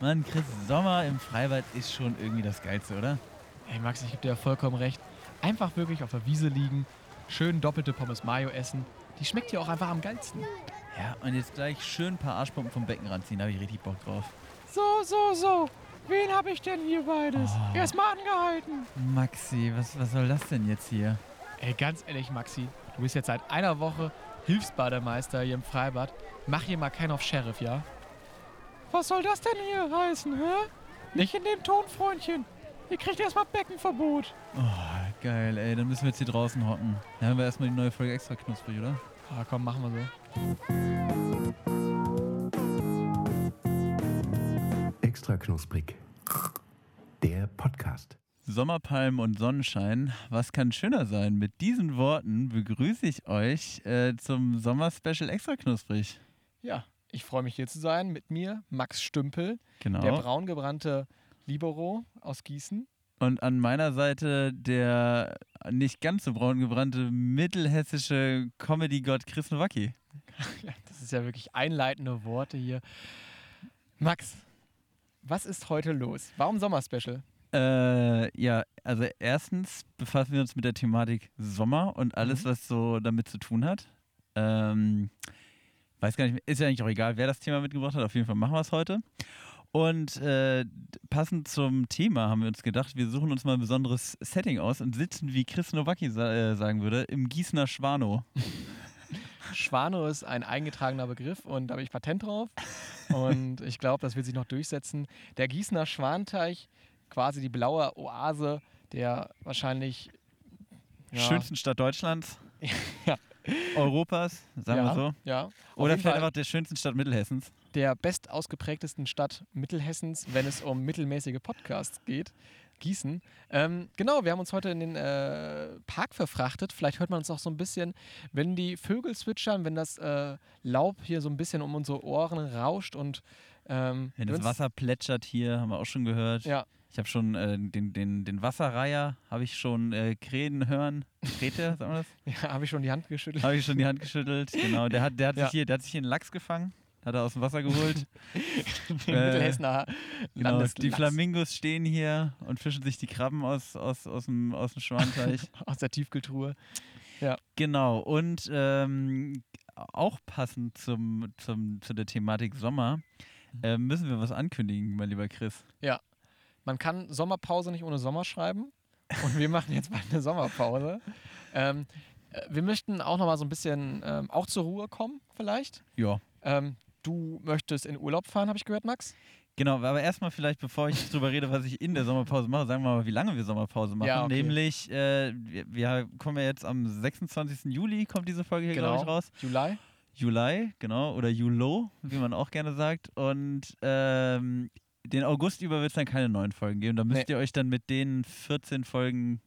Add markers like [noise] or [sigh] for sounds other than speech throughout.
Mann, Chris, Sommer im Freibad ist schon irgendwie das Geilste, oder? Hey Max, ich gebe dir ja vollkommen recht. Einfach wirklich auf der Wiese liegen, schön doppelte Pommes Mayo essen. Die schmeckt ja auch einfach am geilsten. Ja, und jetzt gleich schön ein paar Arschpumpen vom Becken ranziehen, da habe ich richtig Bock drauf. So, so, so. Wen habe ich denn hier beides? Oh. Erstmal angehalten. Maxi, was, was soll das denn jetzt hier? Ey, ganz ehrlich, Maxi, du bist jetzt seit einer Woche Hilfsbademeister hier im Freibad. Mach hier mal keinen auf Sheriff, ja? Was soll das denn hier heißen, hä? Nicht in dem Ton, Freundchen. Ihr kriegt erstmal Beckenverbot. Oh, geil, ey, dann müssen wir jetzt hier draußen hocken. Dann haben wir erstmal die neue Folge extra knusprig, oder? Ah, komm, machen wir so. Extra knusprig. Der Podcast. Sommerpalmen und Sonnenschein, was kann schöner sein? Mit diesen Worten begrüße ich euch äh, zum Sommerspecial extra knusprig. Ja, ich freue mich hier zu sein. Mit mir Max Stümpel, Genau. der braungebrannte Libero aus Gießen. Und an meiner Seite der nicht ganz so braun gebrannte mittelhessische Comedy-Gott Chris Nowacki. [laughs] Das ist ja wirklich einleitende Worte hier. Max, was ist heute los? Warum Sommerspecial? Äh, ja, also erstens befassen wir uns mit der Thematik Sommer und alles, Mhm. was so damit zu tun hat. Ähm, weiß gar nicht, mehr- ist ja eigentlich auch egal, wer das Thema mitgebracht hat. Auf jeden Fall machen wir es heute. Und äh, passend zum Thema haben wir uns gedacht, wir suchen uns mal ein besonderes Setting aus und sitzen, wie Chris Nowacki sa äh, sagen würde, im Gießener Schwano. [laughs] Schwano ist ein eingetragener Begriff und da habe ich Patent drauf. Und ich glaube, das wird sich noch durchsetzen. Der Gießener Schwanteich, quasi die blaue Oase der wahrscheinlich ja, Schönsten Stadt Deutschlands, [laughs] Ja. Europas, sagen ja, wir so. Ja. Oder vielleicht einfach der schönsten Stadt Mittelhessens. der best ausgeprägtesten Stadt Mittelhessens, wenn es um mittelmäßige Podcasts geht. Gießen. Ähm, genau, wir haben uns heute in den äh, Park verfrachtet. Vielleicht hört man uns auch so ein bisschen, wenn die Vögel zwitschern, wenn das äh, Laub hier so ein bisschen um unsere Ohren rauscht und ähm, Wenn das Wasser plätschert hier, haben wir auch schon gehört. Ja, Ich habe schon äh, den, den, den Wasserreiher, habe ich schon äh, Krähen hören. Krete, [laughs] sagen wir das? ja habe ich schon die Hand geschüttelt. Habe ich schon die Hand geschüttelt. Genau, der hat, der hat, [laughs] Ja. sich, hier, der hat sich hier einen Lachs gefangen. Hat er aus dem Wasser geholt. [laughs] Den Äh, genau, die Flamingos stehen hier und fischen sich die Krabben aus, aus, aus, dem, aus dem Schwanteich. aus der Tiefkühltruhe. genau, und ähm, auch passend zum, zum, zu der Thematik Sommer äh, müssen wir was ankündigen, mein lieber Chris. Ja, man kann Sommerpause nicht ohne Sommer schreiben. Und wir machen jetzt mal eine Sommerpause. Ähm, äh, wir möchten auch noch mal so ein bisschen ähm, auch zur Ruhe kommen, vielleicht. Ja. Ähm, du möchtest in Urlaub fahren, habe ich gehört, Max? Genau, aber erstmal vielleicht, bevor ich drüber rede, was ich in der Sommerpause mache, sagen wir mal, wie lange wir Sommerpause machen. Ja, okay. Nämlich, äh, wir, wir kommen ja jetzt am 26. Juli, kommt diese Folge hier, glaube ich, raus. Juli. Juli, genau, oder Julo, wie man auch gerne sagt. Und ähm, den August über wird es dann keine neuen Folgen geben. Da müsst Nee. ihr euch dann mit den 14 Folgen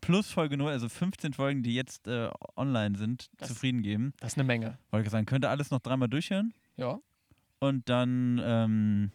plus Folge 0, also 15 Folgen, die jetzt äh, online sind, Das- zufrieden geben. Das ist eine Menge. Wollte ich sagen, könnt ihr alles noch dreimal durchhören Ja. und dann ähm,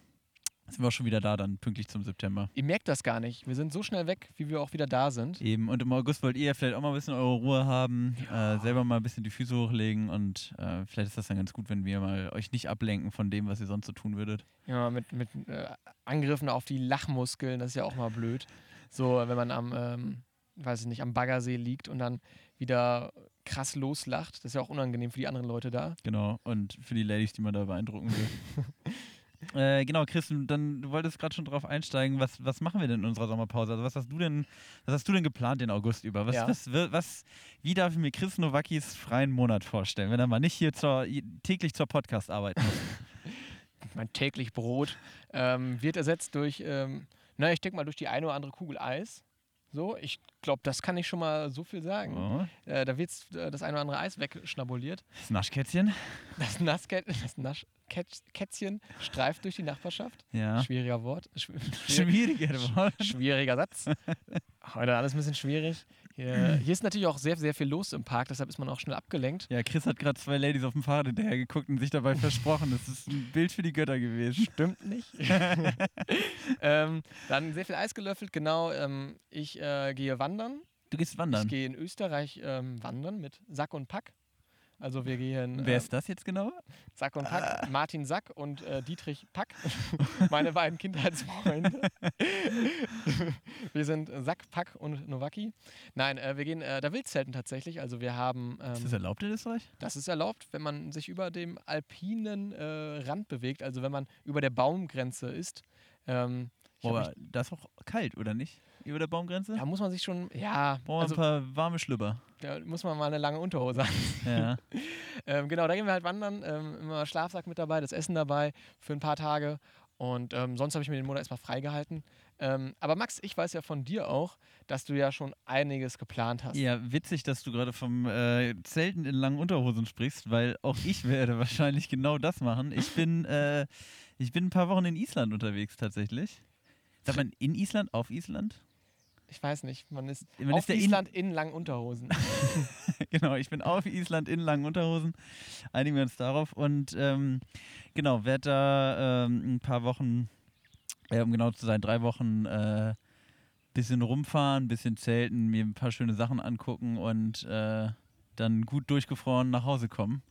sind wir auch schon wieder da, dann pünktlich zum September. Ihr merkt das gar nicht. Wir sind so schnell weg, wie wir auch wieder da sind. Eben, und im August wollt ihr vielleicht auch mal ein bisschen eure Ruhe haben, äh, selber mal ein bisschen die Füße hochlegen und äh, vielleicht ist das dann ganz gut, wenn wir mal euch nicht ablenken von dem, was ihr sonst so tun würdet. Ja, mit, mit äh, Angriffen auf die Lachmuskeln, das ist ja auch mal blöd. So, wenn man am, ähm, weiß ich nicht, am Baggersee liegt und dann wieder krass loslacht. Das ist ja auch unangenehm für die anderen Leute da. Genau, und für die Ladies, die man da beeindrucken will. [laughs] äh, genau, Chris, dann du wolltest gerade schon drauf einsteigen, was, was machen wir denn in unserer Sommerpause? Also was hast du denn, was hast du denn geplant den August über? Was, Ja. was, was, wie darf ich mir Chris Nowakis freien Monat vorstellen, wenn er mal nicht hier zur, täglich zur Podcast-Arbeit muss? [laughs] Mein täglich Brot ähm, wird ersetzt durch, ähm, na, ich denke mal, durch die eine oder andere Kugel Eis. So, ich glaube, das kann ich schon mal so viel sagen. Oh, Äh, da wird äh, das eine oder andere Eis wegschnabuliert. das Naschkätzchen? Das, Nasskä das Naschkätzchen streift durch die Nachbarschaft. Ja. Schwieriger Wort. Schw Schwieriger Wort. Schwieriger Satz. Heute alles ein bisschen schwierig. Hier, [clears throat] hier ist natürlich auch sehr, sehr viel los im Park, deshalb ist man auch schnell abgelenkt. Ja, Chris hat gerade zwei Ladies auf dem Fahrrad hinterher geguckt und sich dabei [laughs] versprochen. Das ist ein Bild für die Götter gewesen. Stimmt nicht. [laughs] ähm, dann sehr viel Eis gelöffelt, genau. Ähm, ich äh, gehe wandern. Du gehst Ich wandern. gehe in Österreich ähm, wandern mit Sack und Pack. Also wir gehen Wer äh, ist das jetzt genau? Sack und Pack, Martin Sack und äh, Dietrich Pack, [laughs] meine beiden Kindheitsfreunde. wir sind Sack, Pack und Nowaki. Nein, äh, wir gehen äh, da Wildzelten tatsächlich. Also wir haben, ähm, Ist das erlaubt in Österreich? das ist erlaubt, wenn man sich über dem alpinen äh, Rand bewegt, also wenn man über der Baumgrenze ist. Ähm, Aber das ist auch kalt, oder nicht? Über der Baumgrenze? da muss man sich schon, ja, Brauchen also ein paar warme Schlüpper. da muss man mal eine lange Unterhose haben. Ja. [laughs] Ähm, genau, da gehen wir halt wandern, ähm, immer Schlafsack mit dabei, das Essen dabei für ein paar Tage. Und ähm, sonst habe ich mir den Monat erstmal freigehalten. Ähm, aber Max, ich weiß ja von dir auch, dass du ja schon einiges geplant hast. ja, witzig, dass du gerade vom äh, Zelten in langen Unterhosen sprichst, weil auch ich werde wahrscheinlich genau das machen. Ich bin, äh, ich bin ein paar Wochen in Island unterwegs tatsächlich. Sagt man in Island, auf Island? Ich weiß nicht, man ist Man auf ist ja in- Island in langen Unterhosen. [laughs] genau, ich bin auf Island in langen Unterhosen. Einigen wir uns darauf. Und ähm, genau, werde da ähm, ein paar Wochen, äh, um genau zu sein, drei Wochen äh, bisschen rumfahren, bisschen zelten, mir ein paar schöne Sachen angucken und äh, dann gut durchgefroren nach Hause kommen.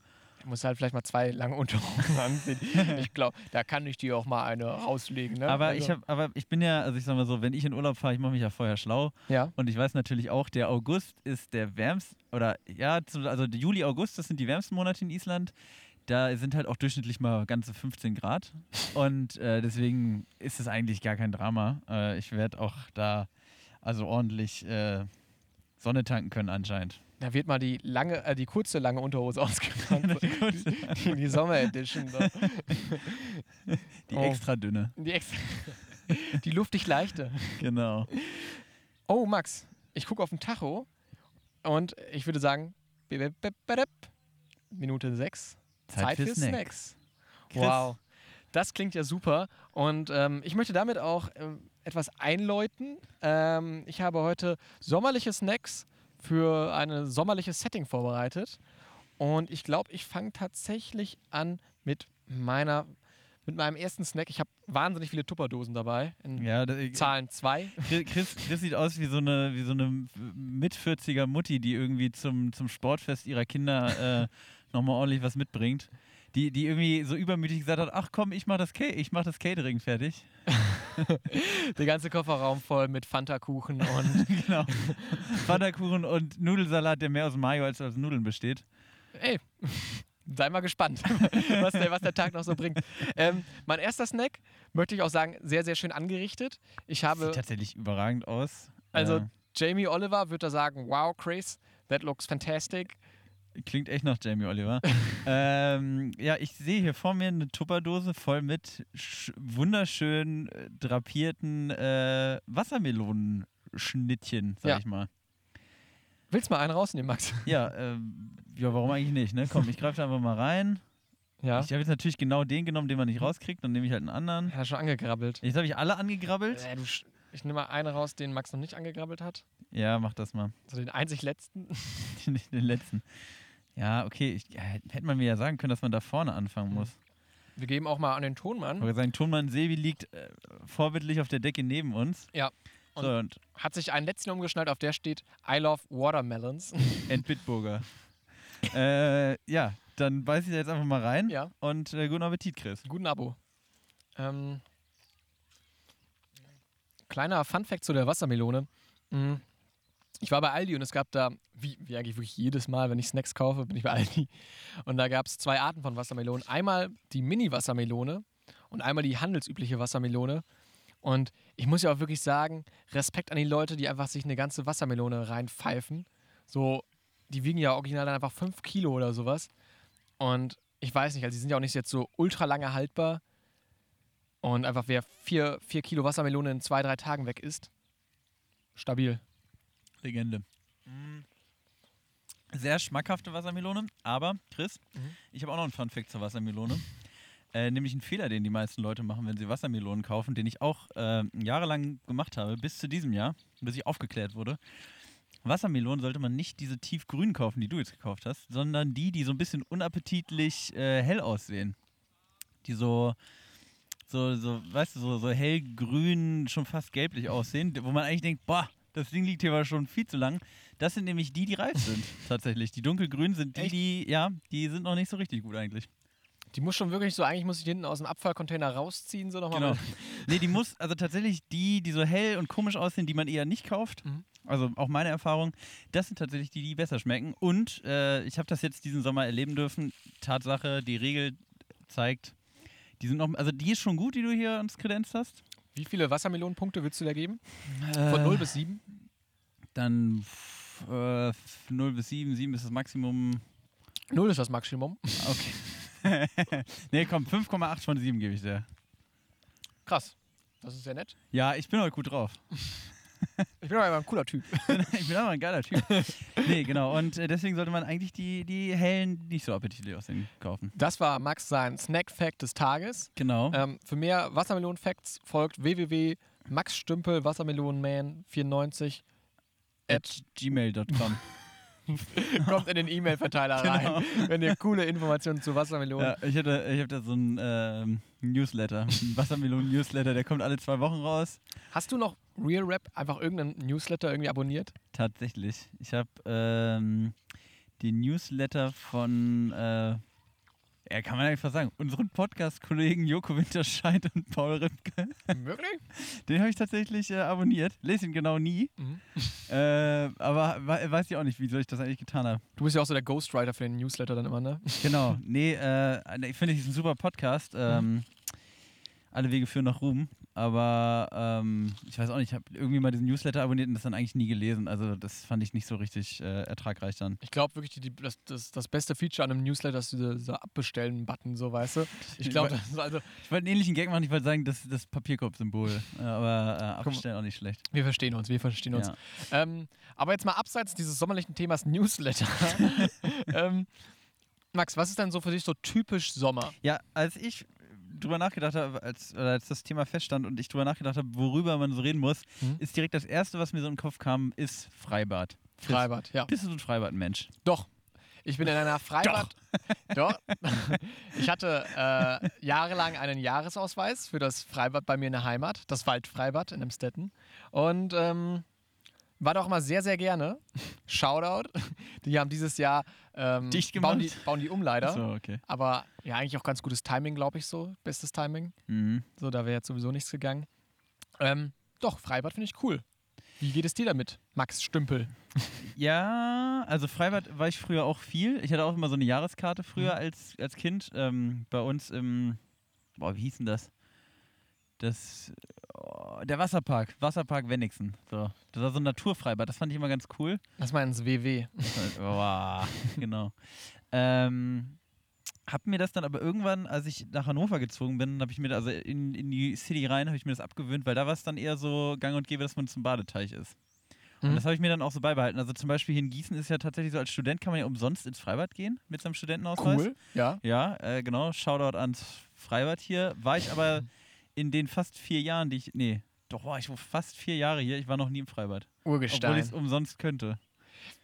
Du musst halt vielleicht mal zwei lange [laughs] Unterhosen anziehen. [laughs] Ich glaube, da kann ich dir auch mal eine rauslegen. Ne? Aber, Also, ich hab, aber ich bin ja, also ich sag mal so, wenn ich in Urlaub fahre, ich mache mich ja vorher schlau. Ja, Und ich weiß natürlich auch, der August ist der wärmste, oder ja, also Juli, August, das sind die wärmsten Monate in Island. Da sind halt auch durchschnittlich mal ganze 15 Grad. Und äh, deswegen ist es eigentlich gar kein Drama. Äh, ich werde auch da also ordentlich äh, Sonne tanken können anscheinend. Da wird mal die lange, äh, die kurze lange Unterhose [laughs] ausgepackt. [laughs] die, die Sommer Edition. Da. [laughs] Die Oh. extra dünne. Die, extra, die luftig leichte. Genau. Oh, Max, ich gucke auf den Tacho und ich würde sagen, Minute 6. Zeit für Snack. Snacks. Chris. Wow. Das klingt ja super. Und ähm, ich möchte damit auch ähm, etwas einläuten. Ähm, ich habe heute sommerliche Snacks für ein sommerliches Setting vorbereitet. Und ich glaube, ich fange tatsächlich an mit meiner mit meinem ersten Snack. Ich habe wahnsinnig viele Tupperdosen dabei. In Ja, da, Zahlen 2. Chris, Chris, sieht aus wie so eine, wie so eine mit 40er Mutti, die irgendwie zum, zum Sportfest ihrer Kinder äh, nochmal ordentlich was mitbringt. Die, die irgendwie so übermütig gesagt hat, ach komm, ich mach das, ich mach das Catering fertig. [laughs] [laughs] Der ganze Kofferraum voll mit Fanta-Kuchen und [laughs] genau. Pfannkuchen und Nudelsalat, der mehr aus Mayo als aus Nudeln besteht. ey, sei mal gespannt, [laughs] was der, was der Tag noch so bringt. Ähm, mein erster Snack, möchte ich auch sagen, sehr, sehr schön angerichtet. Ich habe, Sieht tatsächlich überragend aus. also Äh, Jamie Oliver würde da sagen, wow, Chris, that looks fantastic. Klingt echt nach Jamie Oliver. [laughs] ähm, ja, ich sehe hier vor mir eine Tupperdose voll mit sch wunderschön äh, drapierten äh, Wassermelonenschnittchen, sag Ja. ich mal. Willst du mal einen rausnehmen, Max? [laughs] Ja, ähm, ja, warum eigentlich nicht, ne? Komm, ich greife da einfach mal rein. Ja. Ich habe jetzt natürlich genau den genommen, den man nicht rauskriegt, dann nehme ich halt einen anderen. Er hat schon angegrabbelt. Jetzt habe ich alle angegrabbelt. Äh, ich nehme mal einen raus, den Max noch nicht angegrabbelt hat. Ja, mach das mal. Also den einzig letzten. Den, [laughs] den letzten. Ja, okay. Ich, hätte man mir ja sagen können, dass man da vorne anfangen Mhm. muss. Wir geben auch mal an den Tonmann. Ich sagen, Tonmann Sevi liegt äh, vorbildlich auf der Decke neben uns. Ja. So, und Hat sich einen letzten umgeschnallt, auf der steht I love watermelons. [laughs] Ent Bitburger. [laughs] äh, ja, dann beiß ich da jetzt einfach mal rein. ja. Und äh, guten Appetit, Chris. Guten Abo. Ähm, kleiner Funfact zu der Wassermelone. Mm, Ich war bei Aldi und es gab da, wie, wie eigentlich wirklich jedes Mal, wenn ich Snacks kaufe, bin ich bei Aldi. Und da gab es zwei Arten von Wassermelonen. Einmal die Mini-Wassermelone und einmal die handelsübliche Wassermelone. Und ich muss ja auch wirklich sagen, Respekt an die Leute, die einfach sich eine ganze Wassermelone reinpfeifen. So, die wiegen ja original dann einfach 5 Kilo oder sowas. Und ich weiß nicht, also die sind ja auch nicht jetzt so ultra lange haltbar. Und einfach wer 4 vier Kilo Wassermelone in zwei, drei Tagen weg ist, stabil. Legende. Sehr schmackhafte Wassermelone, aber Chris, Mhm. ich habe auch noch einen Funfact zur Wassermelone. Äh, nämlich einen Fehler, den die meisten Leute machen, wenn sie Wassermelonen kaufen, den ich auch äh, jahrelang gemacht habe, bis zu diesem Jahr, bis ich aufgeklärt wurde. Wassermelonen sollte man nicht diese tiefgrün kaufen, die du jetzt gekauft hast, sondern die, die so ein bisschen unappetitlich äh, hell aussehen. Die so, so, so, weißt du, so, so hellgrün, schon fast gelblich aussehen, wo man eigentlich denkt, boah, Das Ding liegt hier aber schon viel zu lang. Das sind nämlich die, die reif sind, [laughs] tatsächlich. Die dunkelgrünen sind die, Echt? die, ja, die sind noch nicht so richtig gut eigentlich. Die muss schon wirklich so, eigentlich muss ich die hinten aus dem Abfallcontainer rausziehen, so nochmal. Genau. [laughs] Nee, die muss, also tatsächlich die, die so hell und komisch aussehen, die man eher nicht kauft. Mhm. Also auch meine Erfahrung, das sind tatsächlich die, die besser schmecken. Und äh, ich habe das jetzt diesen Sommer erleben dürfen. Tatsache, die Regel zeigt, die sind noch, also die ist schon gut, die du hier uns kredenzt hast. Wie viele Wassermelonenpunkte willst du da geben? Äh, Von 0 bis 7? Dann äh, f- 0 bis 7, 7 ist das Maximum. 0 ist das Maximum. Okay. [laughs] nee, komm, 5,8 von 7 gebe ich dir. Krass. Das ist sehr nett. Ja, ich bin heute gut drauf. Ich bin aber ein cooler Typ. [laughs] ich bin aber ein geiler Typ. Nee, genau. Und äh, deswegen sollte man eigentlich die, die hellen, nicht so appetitlich aussehen, kaufen. Das war Max sein Snack-Fact des Tages. Genau. Ähm, für mehr Wassermelonen-Facts folgt www.maxstümpel-wassermelonen-man94 At gmail.com. [laughs] kommt in den E-Mail-Verteiler [laughs] Genau. rein, wenn ihr coole Informationen zu Wassermelonen. Ja, ich habe ich hab da so einen ähm, Newsletter, einen Wassermelonen-Newsletter, der kommt alle zwei Wochen raus. Hast du noch Real Rap einfach irgendeinen Newsletter irgendwie abonniert? Tatsächlich. Ich habe ähm, den Newsletter von, äh, ja, kann man einfach sagen, unseren Podcast-Kollegen Joko Winterscheid und Paul Ripke. Wirklich? [laughs] Den habe ich tatsächlich äh, abonniert. Lese ihn genau nie. Mhm. Äh, aber we weiß ich auch nicht, wieso ich das eigentlich getan habe. Du bist ja auch so der Ghostwriter für den Newsletter dann immer, ne? Genau. [laughs] Nee, äh, ich finde, es ist ein super Podcast. Ähm, Alle Wege führen nach Ruhm. Aber ähm, ich weiß auch nicht, ich habe irgendwie mal diesen Newsletter abonniert und das dann eigentlich nie gelesen. Also das fand ich nicht so richtig äh, ertragreich dann. Ich glaube wirklich, die, die, das, das, das beste Feature an einem Newsletter ist dieser, dieser Abbestellen-Button, so weißt du. [laughs] Ich glaube, also, Ich wollte einen ähnlichen Gag machen, ich wollte sagen, das das Papierkorb-Symbol. Aber äh, abstellen auch nicht schlecht. wir verstehen uns, wir verstehen uns. Ja. Ähm, aber jetzt mal abseits dieses sommerlichen Themas Newsletter. [laughs] [laughs] ähm, Max, was ist denn so für dich so typisch Sommer? ja, als ich drüber nachgedacht habe, als, als das Thema feststand und ich drüber nachgedacht habe, worüber man so reden muss, Mhm. ist direkt das Erste, was mir so in den Kopf kam, ist Freibad. Freibad, ja. Bist du so ein Freibad-Mensch? Doch. Ich bin in einer Freibad. Doch. [laughs] Ich hatte äh, jahrelang einen Jahresausweis für das Freibad bei mir in der Heimat, das Waldfreibad in Emstetten. Und ähm, war doch immer sehr, sehr gerne. [laughs] Shoutout. Die haben dieses Jahr ähm, Dicht bauen, die, gemacht? bauen die um leider. So, okay. Aber ja, eigentlich auch ganz gutes Timing, glaube ich, so. Bestes Timing. Mhm. So, da wäre jetzt sowieso nichts gegangen. Ähm, doch, Freibad finde ich cool. Wie geht es dir damit, Max Stümpel? [laughs] Ja, also Freibad war ich früher auch viel. Ich hatte auch immer so eine Jahreskarte früher Mhm. als, als Kind. Ähm, bei uns im, boah, wie hieß denn das? Das, oh, der Wasserpark, Wasserpark Wenigsen. So. Das war so ein Naturfreibad, das fand ich immer ganz cool. Das meins WW. Boah, genau. Ähm, hab mir das dann aber irgendwann, als ich nach Hannover gezogen bin, habe ich mir, also in, in die City rein, habe ich mir das abgewöhnt, weil da war es dann eher so gang und gäbe, dass man zum Badeteich ist. Und Mhm. das habe ich mir dann auch so beibehalten. Also zum Beispiel hier in Gießen ist ja tatsächlich so, als Student kann man ja umsonst ins Freibad gehen mit seinem Studentenausweis. Cool, ja. Ja, äh, genau. Shoutout ans Freibad hier. War ich aber [laughs] in den fast vier Jahren, die ich, nee, doch war ich war fast vier Jahre hier. Ich war noch nie im Freibad. Obwohl ich Urgestein. es umsonst könnte.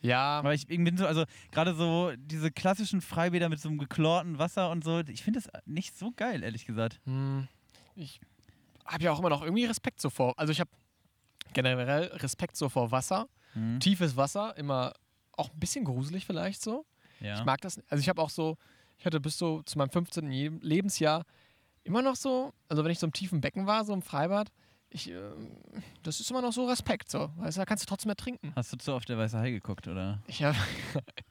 Ja, Aber ich bin so, also gerade so diese klassischen Freibäder mit so einem geklorten Wasser und so, ich finde das nicht so geil, ehrlich gesagt. Hm, ich habe ja auch immer noch irgendwie Respekt so vor. Also ich habe generell Respekt so vor Wasser. Mhm. Tiefes Wasser, immer auch ein bisschen gruselig vielleicht so. Ja. Ich mag das. Also ich habe auch so, ich hatte bis so zu meinem 15. Je- Lebensjahr immer noch so, also wenn ich so im tiefen Becken war, so im Freibad, ich, ähm, das ist immer noch so Respekt so. Weißt du, da kannst du trotzdem ertrinken. Hast du zu oft der Weiße Hai geguckt, oder? Ich habe,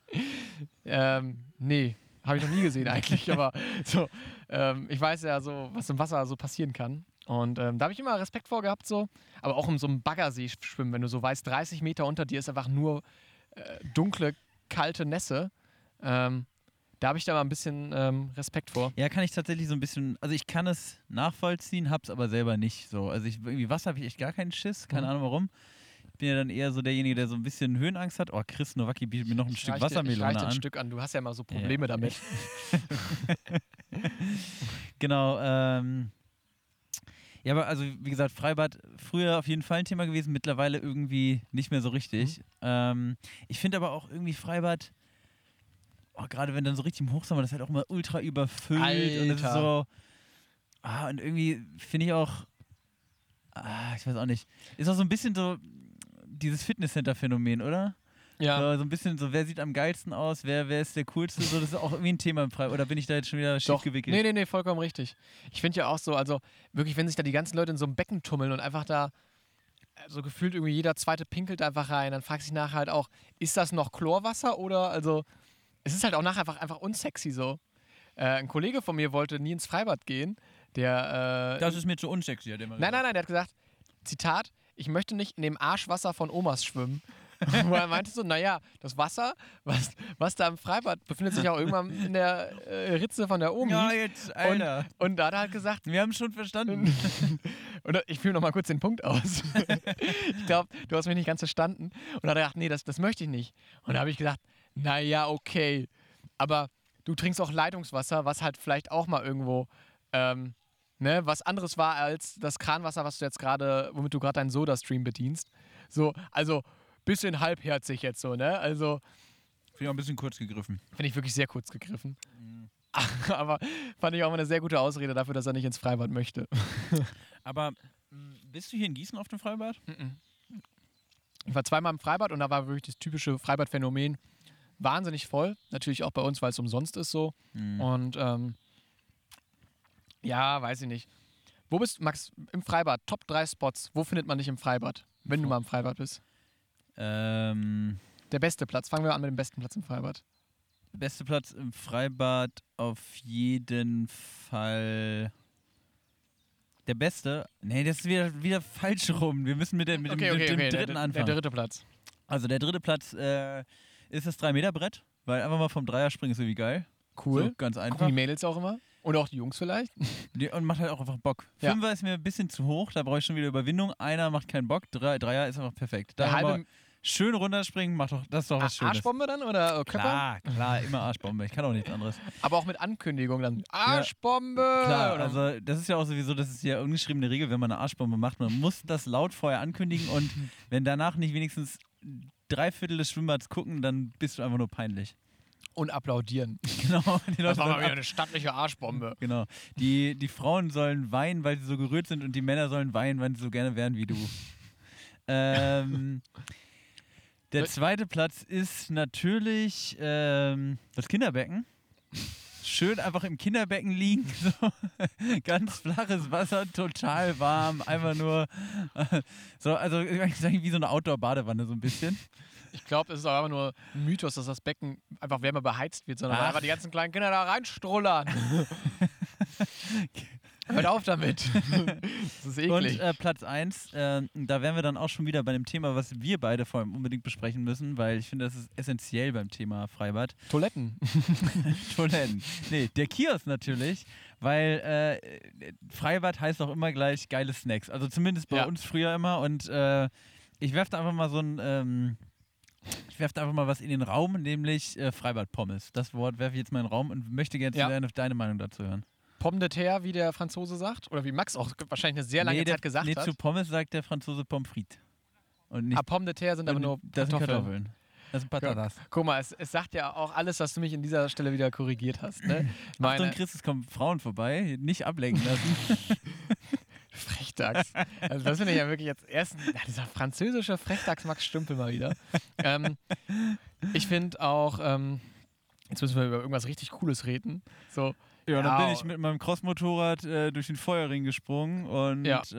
[laughs] ähm, nee, habe ich noch nie gesehen eigentlich, [laughs] aber so, ähm, ich weiß ja so, was im Wasser so passieren kann. Und ähm, da habe ich immer Respekt vor gehabt, so. Aber auch in so einem Baggersee schwimmen, wenn du so weißt, 30 Meter unter dir ist einfach nur äh, dunkle, kalte Nässe. Ähm, da habe ich da mal ein bisschen ähm, Respekt vor. Ja, kann ich tatsächlich so ein bisschen, also ich kann es nachvollziehen, hab's aber selber nicht so. Also ich, irgendwie Wasser habe ich echt gar keinen Schiss, keine Mhm. Ahnung warum. Ich bin ja dann eher so derjenige, der so ein bisschen Höhenangst hat. Oh, Chris Nowacki bietet mir noch ein Ich Stück Wassermelone dir ein an. Stück an. Du hast ja immer so Probleme Ja. damit. [laughs] Genau, ähm. Ja, aber also wie gesagt, Freibad früher auf jeden Fall ein Thema gewesen, mittlerweile irgendwie nicht mehr so richtig. Mhm. Ähm, ich finde aber auch irgendwie Freibad, oh, gerade wenn dann so richtig im Hochsommer, das ist halt auch immer ultra überfüllt und es ist Alter. so. Ah, und irgendwie finde ich auch, ah, ich weiß auch nicht, ist auch so ein bisschen so dieses Fitnesscenter-Phänomen, oder? Ja. So, so ein bisschen so, wer sieht am geilsten aus, wer, wer ist der coolste, so, das ist auch irgendwie ein Thema im Freibad. Oder bin ich da jetzt schon wieder schief gewickelt? Nee, nee, nee, vollkommen richtig. Ich finde ja auch so, also wirklich, wenn sich da die ganzen Leute in so einem Becken tummeln und einfach da äh, so gefühlt irgendwie jeder zweite pinkelt einfach rein, dann fragt sich nachher halt auch, ist das noch Chlorwasser oder, also, es ist halt auch nachher einfach, einfach unsexy so. Äh, ein Kollege von mir wollte nie ins Freibad gehen, der, äh, Das ist mir zu unsexy, hat mal Nein, nein, nein, der hat gesagt, Zitat, ich möchte nicht in dem Arschwasser von Omas schwimmen. [laughs] Wo er meinte so, naja, das Wasser, was, was da im Freibad befindet sich auch irgendwann in der äh, Ritze von der Omi. Ja, jetzt, Alter. Und da hat er halt gesagt, Wir haben schon verstanden. [laughs] und ich fühle noch mal kurz den Punkt aus. [laughs] ich glaube, du hast mich nicht ganz verstanden. Und da hat er gedacht, nee, das, das möchte ich nicht. Und da habe ich gesagt, naja, okay. Aber du trinkst auch Leitungswasser, was halt vielleicht auch mal irgendwo ähm, ne, was anderes war als das Kranwasser, was du jetzt gerade, womit du gerade deinen Soda-Stream bedienst. So, also bisschen halbherzig jetzt so, ne? Also Finde ich auch ein bisschen kurz gegriffen. finde ich wirklich sehr kurz gegriffen. [laughs] Aber fand ich auch mal eine sehr gute Ausrede dafür, dass er nicht ins Freibad möchte. [laughs] Aber mh, bist du hier in Gießen auf dem Freibad? Ich war zweimal im Freibad und da war wirklich das typische Freibad-Phänomen wahnsinnig voll. Natürlich auch bei uns, weil es umsonst ist so. Mhm. Und ähm, ja, weiß ich nicht. Wo bist Max im Freibad? Top 3 Spots. Wo findet man dich im Freibad, wenn du mal im Freibad bist? Ähm, Der beste Platz. Fangen wir an mit dem besten Platz im Freibad. beste Platz im Freibad auf jeden Fall. Der beste? Nee, das ist wieder, wieder falsch rum. Wir müssen mit, der, mit dem, mit dem Der- dritten der, anfangen. Der dritte Platz. also der dritte Platz äh, ist das 3-Meter-Brett, weil einfach mal vom Dreier springen ist irgendwie geil. Cool. So, ganz einfach. Gucken die Mädels auch immer? Und auch die Jungs vielleicht? [laughs] Die- Und macht halt auch einfach Bock. Ja. Fünfer ist mir ein bisschen zu hoch, da brauche ich schon wieder Überwindung. Einer macht keinen Bock, Drei, Dreier ist einfach perfekt. Da halbe schön runterspringen, macht doch, das ist doch was Schönes. Arschbombe dann oder Köpper? Klar, klar, immer Arschbombe. Ich kann auch nichts anderes. [laughs] Aber auch mit Ankündigung dann. Arschbombe! Klar, Oder- also das ist ja auch sowieso, das ist ja ungeschriebene Regel, wenn man eine Arschbombe macht. Man muss das laut vorher ankündigen und wenn danach nicht wenigstens drei Viertel des Schwimmbads gucken, dann bist du einfach nur peinlich. und applaudieren. [laughs] Genau. Die Leute Das war mal wieder eine stattliche Arschbombe. Genau. Die, die Frauen sollen weinen, weil sie so gerührt sind und die Männer sollen weinen, weil sie so gerne wären wie du. [laughs] ähm, der zweite Platz ist natürlich ähm, das Kinderbecken. Schön einfach im Kinderbecken liegen, [laughs] so ganz flaches Wasser, total warm, einfach nur [laughs] so, also wie so eine Outdoor-Badewanne so ein bisschen. Ich glaube, es ist auch einfach nur ein Mythos, dass das Becken einfach wärmer beheizt wird, sondern Ach. einfach die ganzen kleinen Kinder da reinstrullern. [laughs] Hört auf damit. [laughs] das ist Und eklig. äh, Platz 1, äh, da wären wir dann auch schon wieder bei dem Thema, was wir beide vor allem unbedingt besprechen müssen, weil ich finde, das ist essentiell beim Thema Freibad. Toiletten. [laughs] Toiletten. Nee, der Kiosk natürlich, weil äh, Freibad heißt auch immer gleich geile Snacks. Also zumindest bei Ja. uns früher immer. Und äh, ich werfe da einfach mal so ein. Ähm, ich werfe da einfach mal was in den Raum, nämlich äh, Freibad-Pommes. Das Wort werfe ich jetzt mal in den Raum und möchte gerne Ja. deine Meinung dazu hören. Pomme de terre, wie der Franzose sagt. Oder wie Max auch wahrscheinlich eine sehr lange nee, der, Zeit gesagt nee, hat. zu Pommes sagt der Franzose Pommes frites. Und nicht Ah, Pomme de terre sind aber nur das sind Kartoffeln. Kartoffeln. Das sind Patatas. Guck mal, es, es sagt ja auch alles, was du mich in dieser Stelle wieder korrigiert hast. Ne? [laughs] Meine Achtung, Chris, es kommen Frauen vorbei. Nicht ablenken lassen. [laughs] Frechdachs. Also das finde ich ja wirklich jetzt erst ja, dieser französische Frechdachs Max Stümpel mal wieder. ähm, ich finde auch, ähm, jetzt müssen wir über irgendwas richtig Cooles reden. So, Ja, dann bin ich mit meinem Crossmotorrad äh, durch den Feuerring gesprungen und Ja. äh,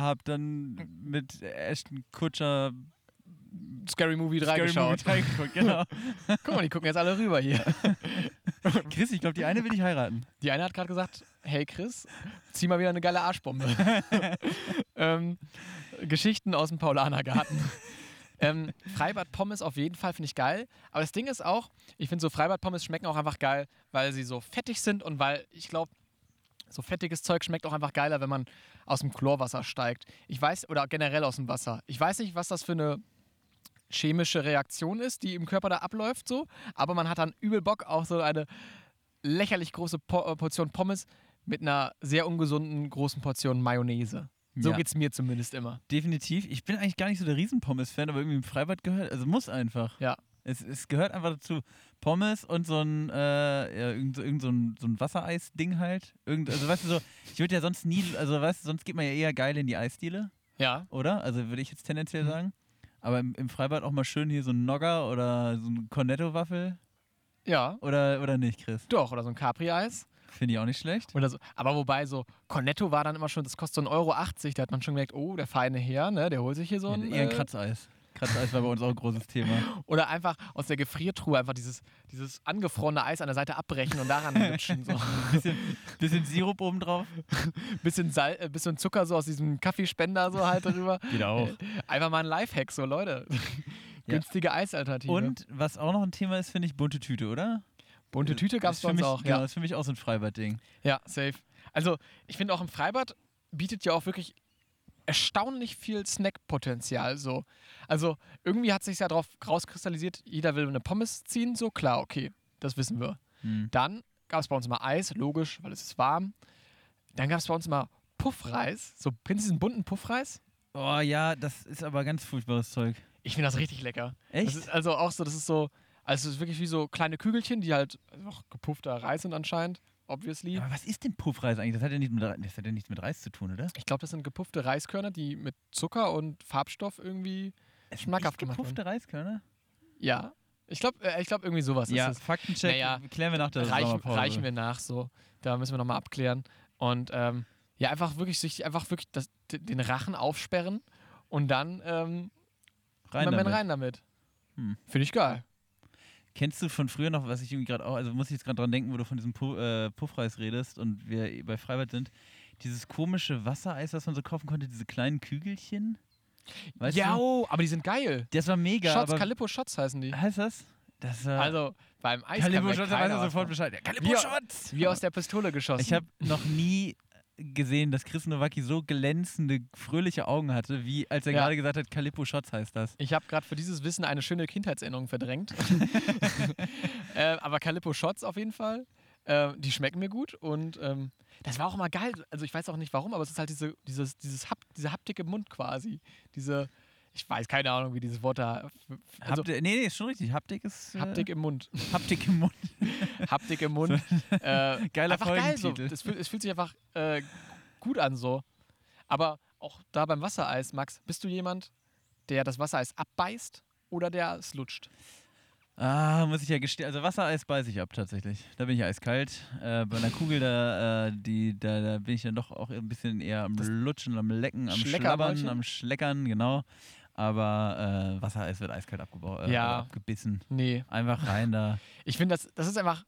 habe dann mit Ashton Kutscher Scary Movie 3 Scary geschaut. Movie 3 geguckt. [laughs] Genau. [laughs] Guck mal, die gucken jetzt alle rüber hier. [laughs] Chris, ich glaube, die eine will ich heiraten. Die eine hat gerade gesagt, hey Chris, zieh mal wieder eine geile Arschbombe. ähm, Geschichten aus dem Paulanergarten. Ähm, Freibad-Pommes auf jeden Fall finde ich geil. Aber das Ding ist auch, ich finde so Freibad-Pommes schmecken auch einfach geil, weil sie so fettig sind und weil ich glaube, so fettiges Zeug schmeckt auch einfach geiler, wenn man aus dem Chlorwasser steigt. Ich weiß, oder generell aus dem Wasser. Ich weiß nicht, was das für eine chemische Reaktion ist, die im Körper da abläuft, so, aber man hat dann übel Bock auf so eine lächerlich große po äh, Portion Pommes mit einer sehr ungesunden großen Portion Mayonnaise. So Ja. geht's mir zumindest immer. Definitiv. Ich bin eigentlich gar nicht so der Riesen-Pommes-Fan, aber irgendwie im Freibad gehört. Also muss einfach. Ja. Es, es gehört einfach dazu. Pommes und so ein, äh, ja, irgend, irgend so ein, so ein Wassereis-Ding halt. Irgend, also weißt du so, ich würde ja sonst nie, also weißt du, sonst geht man ja eher geil in die Eisdiele, Ja. oder? Also würde ich jetzt tendenziell Mhm. sagen. Aber im, im Freibad auch mal schön hier so ein Nogger oder so ein Cornetto-Waffel Ja, oder, oder nicht, Chris? doch. Oder so ein Capri-Eis. Finde ich auch nicht schlecht. Oder so. Aber wobei so, Cornetto war dann immer schon, das kostet so 1,80 Euro. Da hat man schon gemerkt, oh, der feine Herr, ne, der holt sich hier so ein. Eher ein äh, Kratzeis. Kratzeis war bei uns auch ein großes Thema. [laughs] Oder einfach aus der Gefriertruhe einfach dieses, dieses angefrorene Eis an der Seite abbrechen und daran lutschen. So. [laughs] Bisschen, bisschen Sirup obendrauf. [laughs] bisschen, Sal äh, bisschen Zucker so aus diesem Kaffeespender so halt drüber. Geht auch. Einfach mal ein Lifehack, so Leute. Günstige Eisalternative. Und was auch noch ein Thema ist, finde ich, bunte Tüte, oder? Bunte Tüte gab es bei mich, auch. Genau, Ja. ist für mich auch so ein Freibad-Ding. ja, safe. Also, ich finde auch im Freibad bietet ja auch wirklich erstaunlich viel Snackpotenzial. So. Also, irgendwie hat sich ja darauf rauskristallisiert, jeder will eine Pommes ziehen, so klar, okay, das wissen wir. Hm. Dann gab es bei uns mal Eis, logisch, weil es ist warm. Dann gab es bei uns mal Puffreis. So, kennst du diesen bunten Puffreis? Oh ja, das ist aber ganz furchtbares Zeug. Ich finde das richtig lecker. Echt? Das ist also auch so, das ist so, also es ist wirklich wie so kleine Kügelchen, die halt noch gepuffter Reis sind anscheinend, obviously. aber was ist denn Puffreis eigentlich? Das hat ja, nicht mit, das hat ja nichts mit Reis zu tun, oder? Ich glaube, das sind gepuffte Reiskörner, die mit Zucker und Farbstoff irgendwie Es schmackhaft gemacht werden. gepuffte Reiskörner? Ja. Ich glaube, äh, ich glaub, irgendwie sowas Ja, ist es. Faktencheck Naja, klären wir nach der Reichen, reichen wir nach so. Da müssen wir nochmal abklären. Und ähm, ja, einfach wirklich sich einfach wirklich das, den Rachen aufsperren und dann ähm, Rein damit. rein damit. Hm. Finde ich geil. Kennst du von früher noch, was ich irgendwie gerade auch, also muss ich jetzt gerade dran denken, wo du von diesem Pu äh, Puffreis redest und wir bei Freibad sind, dieses komische Wassereis, was man so kaufen konnte, diese kleinen Kügelchen? Weißt ja, du? oh, aber die sind geil. Das war mega. Shots, Calippo Shots heißen die. heißt das? Das war Also beim Eis Calippo Shots, weiß er sofort. Bescheid. Ja, Calippo Wie- Shots! Wie aus der Pistole geschossen. Ich habe noch nie gesehen, dass Chris Nowacki so glänzende, fröhliche Augen hatte, wie als er Ja. gerade gesagt hat, Calippo Shots heißt das. Ich habe gerade für dieses Wissen eine schöne Kindheitserinnerung verdrängt. [laughs] [laughs] äh, aber Calippo Shots auf jeden Fall. Äh, die schmecken mir gut und ähm, das war auch immer geil. Also ich weiß auch nicht warum, aber es ist halt diese, dieses, dieses Hap diese Haptik im Mund quasi. Diese, ich weiß keine Ahnung, wie dieses Wort da. Also, Haptik, nee, nee, ist schon richtig. Haptik ist. Äh, Haptik im Mund. Haptik im Mund. [laughs] Haptik im Mund. [laughs] äh, Geiler einfach geil so. Es fühlt, es fühlt sich einfach äh, gut an so. Aber auch da beim Wassereis, Max, bist du jemand, der das Wassereis abbeißt oder der es lutscht? Ah, muss ich ja gestehen. Also Wassereis beiße ich ab tatsächlich. Da bin ich eiskalt. Äh, bei einer Kugel, da, äh, die, da, da bin ich dann doch auch ein bisschen eher am Das Lutschen, am Lecken, am Schleckermäulchen? Schlabbern, am Schleckern, genau. Aber äh, Wassereis wird eiskalt abgebaut, äh, Ja. abgebissen. Nee. Einfach rein da. [laughs] Ich finde, das, das ist einfach.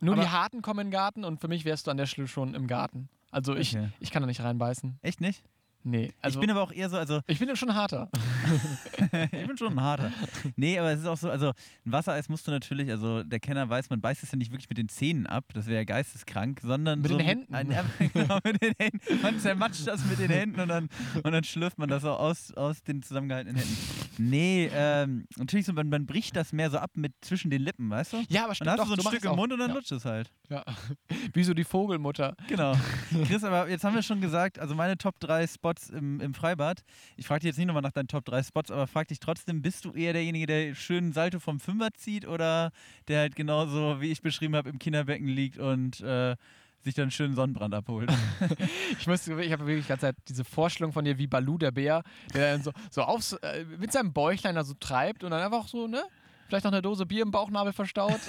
Nur Aber- die Harten kommen in den Garten und für mich wärst du an der Stelle schon im Garten. Also ich, Okay. ich kann da nicht reinbeißen. Echt nicht? Nee. Also ich bin aber auch eher so, also ich bin ja schon harter. [laughs] ich bin schon ein harter. Nee, aber es ist auch so, also ein Wassereis musst du natürlich, also der Kenner weiß, man beißt es ja nicht wirklich mit den Zähnen ab, das wäre ja geisteskrank, sondern Mit so den Händen. Ein, ja, [laughs] genau, mit den Händen. Man zermatscht das mit den Händen und dann, und dann schlürft man das so aus, aus den zusammengehaltenen Händen. Nee, ähm, natürlich so, man, man bricht das mehr so ab mit zwischen den Lippen, weißt du? Ja, aber stimmt dann hast doch, du so ein Stück im auch. Mund und dann ja. lutscht es halt. Ja. [laughs] Wie so die Vogelmutter. Genau. Chris, aber jetzt haben wir schon gesagt, also meine Top 3 Spots im, im Freibad. Ich frage dich jetzt nicht nochmal nach deinen Top 3 Spots, aber frag dich trotzdem, bist du eher derjenige, der schönen Salto vom Fünfer zieht oder der halt genauso, wie ich beschrieben habe, im Kinderbecken liegt und äh, sich dann einen schönen Sonnenbrand abholt? [laughs] Ich, ich habe wirklich die ganze Zeit diese Vorstellung von dir wie Balu der Bär, der dann so, so aufs, äh, mit seinem Bäuchlein da so treibt und dann einfach so, ne? Vielleicht noch eine Dose Bier im Bauchnabel verstaut. [laughs]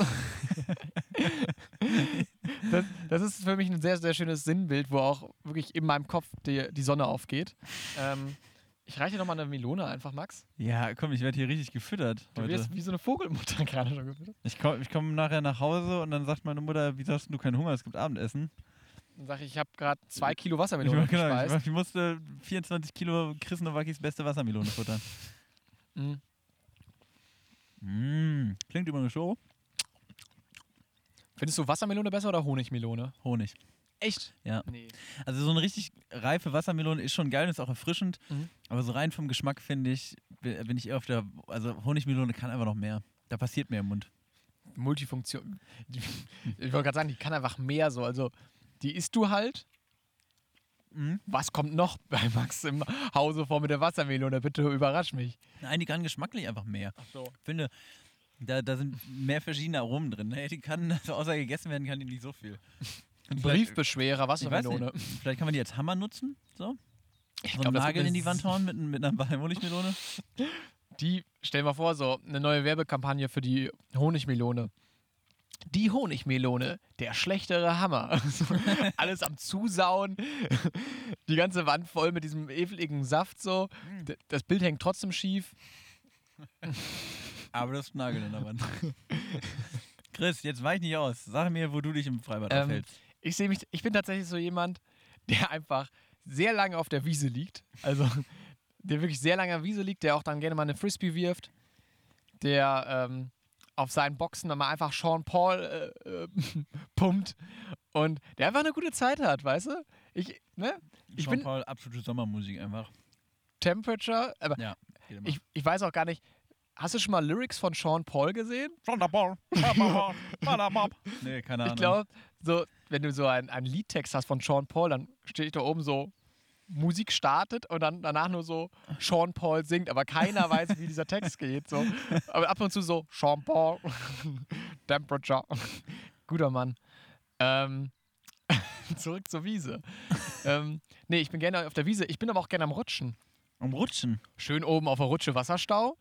das, das ist für mich ein sehr, sehr schönes Sinnbild, wo auch wirklich in meinem Kopf die, die Sonne aufgeht. Ähm, ich reiche dir nochmal eine Melone einfach, Max. ja, komm, ich werde hier richtig gefüttert Du heute. wirst wie so eine Vogelmutter [laughs] gerade schon gefüttert. Ich komme ich komm nachher nach Hause und dann sagt meine Mutter, wieso hast du keinen Hunger, es gibt Abendessen. Dann sage ich, ich habe gerade zwei Kilo Ich, Wassermelone genau, ich, gespeist. ich musste 24 Kilo Chris Nowakis beste Wassermelone futtern. Mhm. Mm, klingt übrigens so. Findest du Wassermelone besser oder Honigmelone? Honig. Echt? Ja. Nee. Also so eine richtig reife Wassermelone ist schon geil und ist auch erfrischend. Mhm. Aber so rein vom Geschmack finde ich, bin ich eher auf der, also Honigmelone kann einfach noch mehr. Da passiert mehr im Mund. Multifunktion. Ich wollte gerade sagen, die kann einfach mehr so. Also, die isst du halt. Mhm. Was kommt noch [laughs] bei Max im Hause vor mit der Wassermelone? Bitte überrasch mich. Nein, die kann geschmacklich einfach mehr. Ach so. Ich finde, da, da sind mehr verschiedene Aromen drin. Ne? Die kann, also [laughs] außer gegessen werden, kann die nicht so viel. [laughs] Briefbeschwerer, weiß Wassermelone. nicht, vielleicht kann man die als Hammer nutzen. So, Ich so glaub, einen Nagel in die eine Wand hauen mit, mit einer Honigmelone. [laughs] Die, stell mal vor, so eine neue Werbekampagne für die Honigmelone. Die Honigmelone, der schlechtere Hammer. [laughs] Alles am Zusauen. [laughs] Die ganze Wand voll mit diesem ekligen Saft so. D- Das Bild hängt trotzdem schief. Aber das Nagel in der Wand. Chris, jetzt weich nicht aus. Sag mir, wo du dich im Freibad Ähm, aufhältst. Ich sehe mich, ich bin tatsächlich so jemand, [laughs] der einfach sehr lange auf der Wiese liegt. Also, [laughs] der wirklich sehr lange auf der Wiese liegt, der auch dann gerne mal eine Frisbee wirft. Der ähm, auf seinen Boxen dann mal einfach Sean Paul äh, äh, [laughs] pumpt. Und der einfach eine gute Zeit hat, weißt du? Ich, ne? Ich Sean bin Paul, absolute Sommermusik einfach. Temperature, aber Ja, ich, ich weiß auch gar nicht. Hast du schon mal Lyrics von Sean Paul gesehen? nee, keine Ahnung. Ich glaube, so, wenn du so einen, einen Liedtext hast von Sean Paul, dann steht da oben so, Musik startet und dann danach nur so Sean Paul singt, aber keiner weiß, wie dieser Text geht. So. Aber ab und zu so Sean Paul, [laughs] Temperature. Guter Mann. Ähm, [laughs] zurück zur Wiese. ähm, nee, ich bin gerne auf der Wiese. Ich bin aber auch gerne am Rutschen. Um Rutschen. Schön oben auf der Rutsche Wasserstau,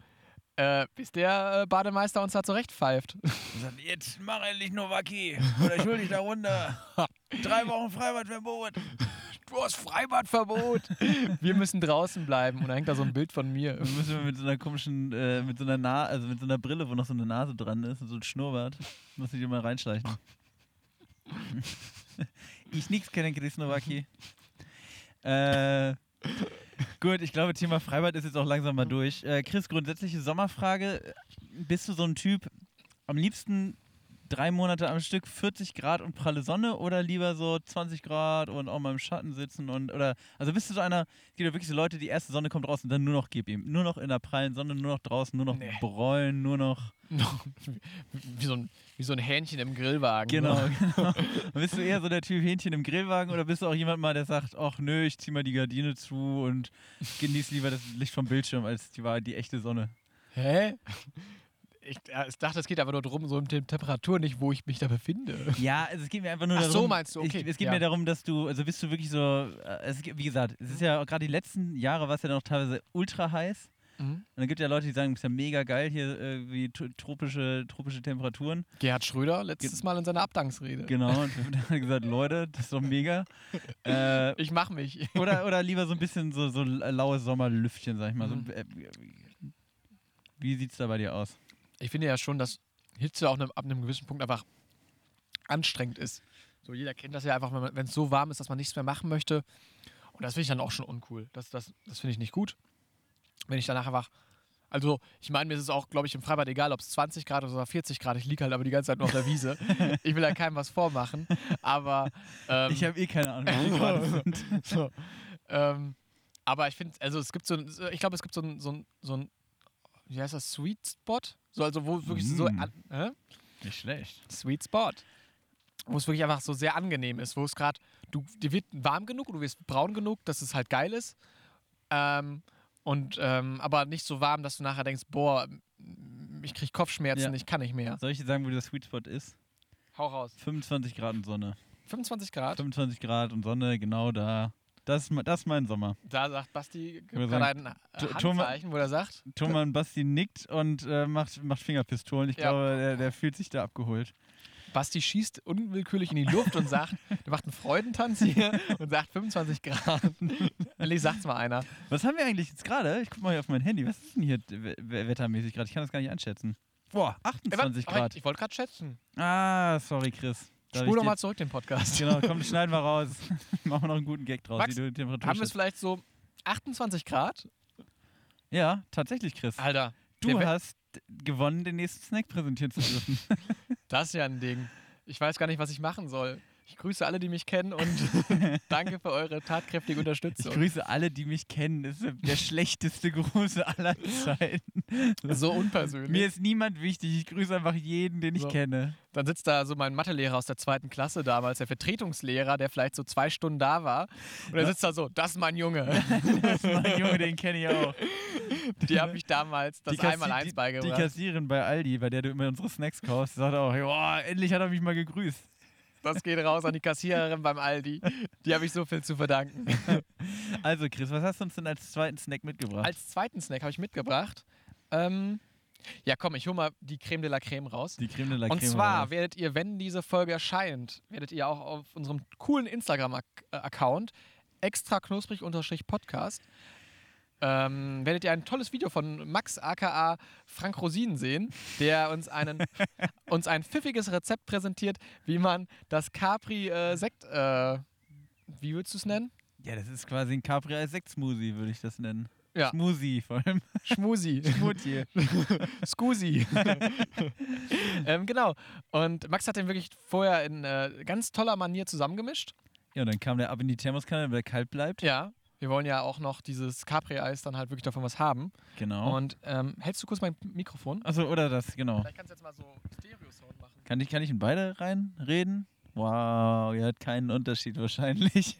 äh, bis der äh, Bademeister uns da zurechtpfeift. [laughs] Sagt, jetzt mach endlich Novaki. Oder ich hol dich da runter. [laughs] Drei Wochen Freibadverbot. Du hast Freibadverbot. [laughs] Wir müssen draußen bleiben. Und da hängt da so ein Bild von mir. Dann müssen wir mit so einer komischen, äh, mit so einer Na also mit so einer Brille, wo noch so eine Nase dran ist und so ein Schnurrbart. Muss ich immer reinschleichen. ich nix kenne Chris Nowacki. Äh, gut, ich glaube, Thema Freibad ist jetzt auch langsam mal durch. Äh, Chris, grundsätzliche Sommerfrage. Bist du so ein Typ, am liebsten drei Monate am Stück 40 Grad und pralle Sonne oder lieber so 20 Grad und auch mal im Schatten sitzen und oder also bist du so einer, es gibt ja wirklich so Leute, die erste Sonne kommt raus und dann nur noch gib ihm, nur noch in der prallen Sonne, nur noch draußen, nur noch Nee. bräulen, nur noch [laughs] wie, so ein, wie so ein Hähnchen im Grillwagen. genau. So. [laughs] genau. bist du eher so der Typ Hähnchen im Grillwagen oder bist du auch jemand mal, der sagt, ach nö, ich zieh mal die Gardine zu und genieß lieber das Licht vom Bildschirm als die, die echte Sonne. Hä? Ich, ja, ich dachte, es geht aber nur darum, so um die Temperatur nicht, wo ich mich da befinde. Ja, also es geht mir einfach nur Ach darum. so, meinst du, okay, Ich, es geht ja. mir darum, dass du, also bist du wirklich so, äh, es, wie gesagt, es ist ja gerade die letzten Jahre war es ja noch teilweise ultra heiß. Mhm. Und dann gibt es ja Leute, die sagen, es ist ja mega geil hier, äh, wie tropische, tropische Temperaturen. Gerhard Schröder letztes Mal in seiner Abdankensrede. Genau, und dann hat gesagt, Leute, das ist doch mega. Äh, [laughs] Ich mach mich. oder, oder lieber so ein bisschen so, so laues Sommerlüftchen, sag ich mal. Mhm. So, äh, wie sieht's da bei dir aus? Ich finde ja schon, dass Hitze auch ne, ab einem gewissen Punkt einfach anstrengend ist. So, jeder kennt das ja einfach, wenn es so warm ist, dass man nichts mehr machen möchte. Und das finde ich dann auch schon uncool. Das, das, das finde ich nicht gut. Wenn ich danach einfach. Also, ich meine, mir ist es auch, glaube ich, im Freibad egal, ob es 20 Grad oder 40 Grad. Ich liege halt aber die ganze Zeit nur auf der Wiese. [laughs] ich will ja keinem was vormachen. Aber. Ähm, Ich habe eh keine Ahnung, wie [laughs] so. ähm, aber ich finde, also es gibt so, ein- ich glaube, es gibt so ein, so ein, so ein, wie heißt das, Sweet Spot? So, also wo wirklich so, Mm. an, hä? Nicht schlecht. Sweet Spot. Wo es wirklich einfach so sehr angenehm ist, wo es gerade, du, dir wird warm genug, du wirst braun genug, dass es halt geil ist. Ähm, und ähm, aber nicht so warm, dass du nachher denkst, boah, ich krieg Kopfschmerzen, Ja. ich kann nicht mehr. Soll ich dir sagen, wo der Sweet Spot ist? Hau raus. 25 Grad und Sonne. 25 Grad. 25 Grad und Sonne, genau da. Das ist, das ist mein Sommer. Da sagt Basti gerade ein äh, Handzeichen, wo er sagt, Thomas und Basti nickt und äh, macht, macht Fingerpistolen. Ich Ja. glaube, der, der fühlt sich da abgeholt. Basti schießt unwillkürlich in die Luft und sagt, [laughs] der macht einen Freudentanz hier und sagt 25 Grad. Endlich sagt's mal einer. Was haben wir eigentlich jetzt gerade? Ich guck mal hier auf mein Handy. Was ist denn hier we- we- wettermäßig gerade? Ich kann das gar nicht einschätzen. Boah, Ey, 28 warte, Grad. Ich wollte gerade schätzen. Ah, sorry, Chris. Spul ich doch dir- mal zurück den Podcast. Genau, komm, [laughs] schneiden wir raus. [laughs] Machen wir noch einen guten Gag draus, Max, wie du die Temperatur Haben wir es vielleicht so 28 Grad? Ja, tatsächlich, Chris. Alter, Du hast gewonnen, den nächsten Snack präsentieren zu dürfen. [laughs] das ist ja ein Ding. Ich weiß gar nicht, was ich machen soll. Ich grüße alle, die mich kennen und [laughs] danke für eure tatkräftige Ich Unterstützung. grüße alle, die mich kennen. Das ist der schlechteste [laughs] Gruß aller Zeiten. So unpersönlich. Mir ist niemand wichtig. Ich grüße einfach jeden, den ich So. kenne. Dann sitzt da so mein Mathelehrer aus der zweiten Klasse damals, der Vertretungslehrer, der vielleicht so zwei Stunden da war. Und er sitzt da so, das ist mein Junge. [laughs] Das ist mein Junge, den kenne ich auch. Die haben mich damals das Die einmal eins die, die beigebracht. Kassiererin bei Aldi, bei der du immer unsere Snacks kaufst, sagt auch, "Joa, endlich hat er mich mal gegrüßt. Das geht raus an die Kassiererin beim Aldi. Die habe ich so viel zu verdanken. [laughs] Also Chris, was hast du uns denn als zweiten Snack mitgebracht? Als zweiten Snack habe ich mitgebracht Ähm, ja, komm, ich hole mal die Creme de la Creme raus. Die Creme de la Und Creme. zwar raus. werdet ihr, wenn diese Folge erscheint, werdet ihr auch auf unserem coolen Instagram-Account extra knusprig unterstrich Podcast ähm, werdet ihr ein tolles Video von Max aka Frank Rosin sehen, der uns, einen, [laughs] uns ein pfiffiges Rezept präsentiert, wie man das Capri-Sekt, äh, wie würdest du es nennen? Ja, das ist quasi ein Capri als Sekt-Smoothie, würde ich das nennen. Ja. Smoothie vor allem. Schmusi. [laughs] Smoothie. [laughs] Scusi. ähm, genau. Und Max hat den wirklich vorher in äh, ganz toller Manier zusammengemischt. Ja, und dann kam der ab in die Thermoskanne, damit er kalt bleibt. Ja. Wir wollen ja auch noch dieses Capri-Eis dann halt wirklich davon was haben. Genau. Und ähm, hältst du kurz mein Mikrofon? Achso, oder das, genau. Vielleicht kannst du jetzt mal so Stereo-Sound machen. Kann ich, kann ich in beide reinreden? Wow, ihr hat keinen Unterschied wahrscheinlich.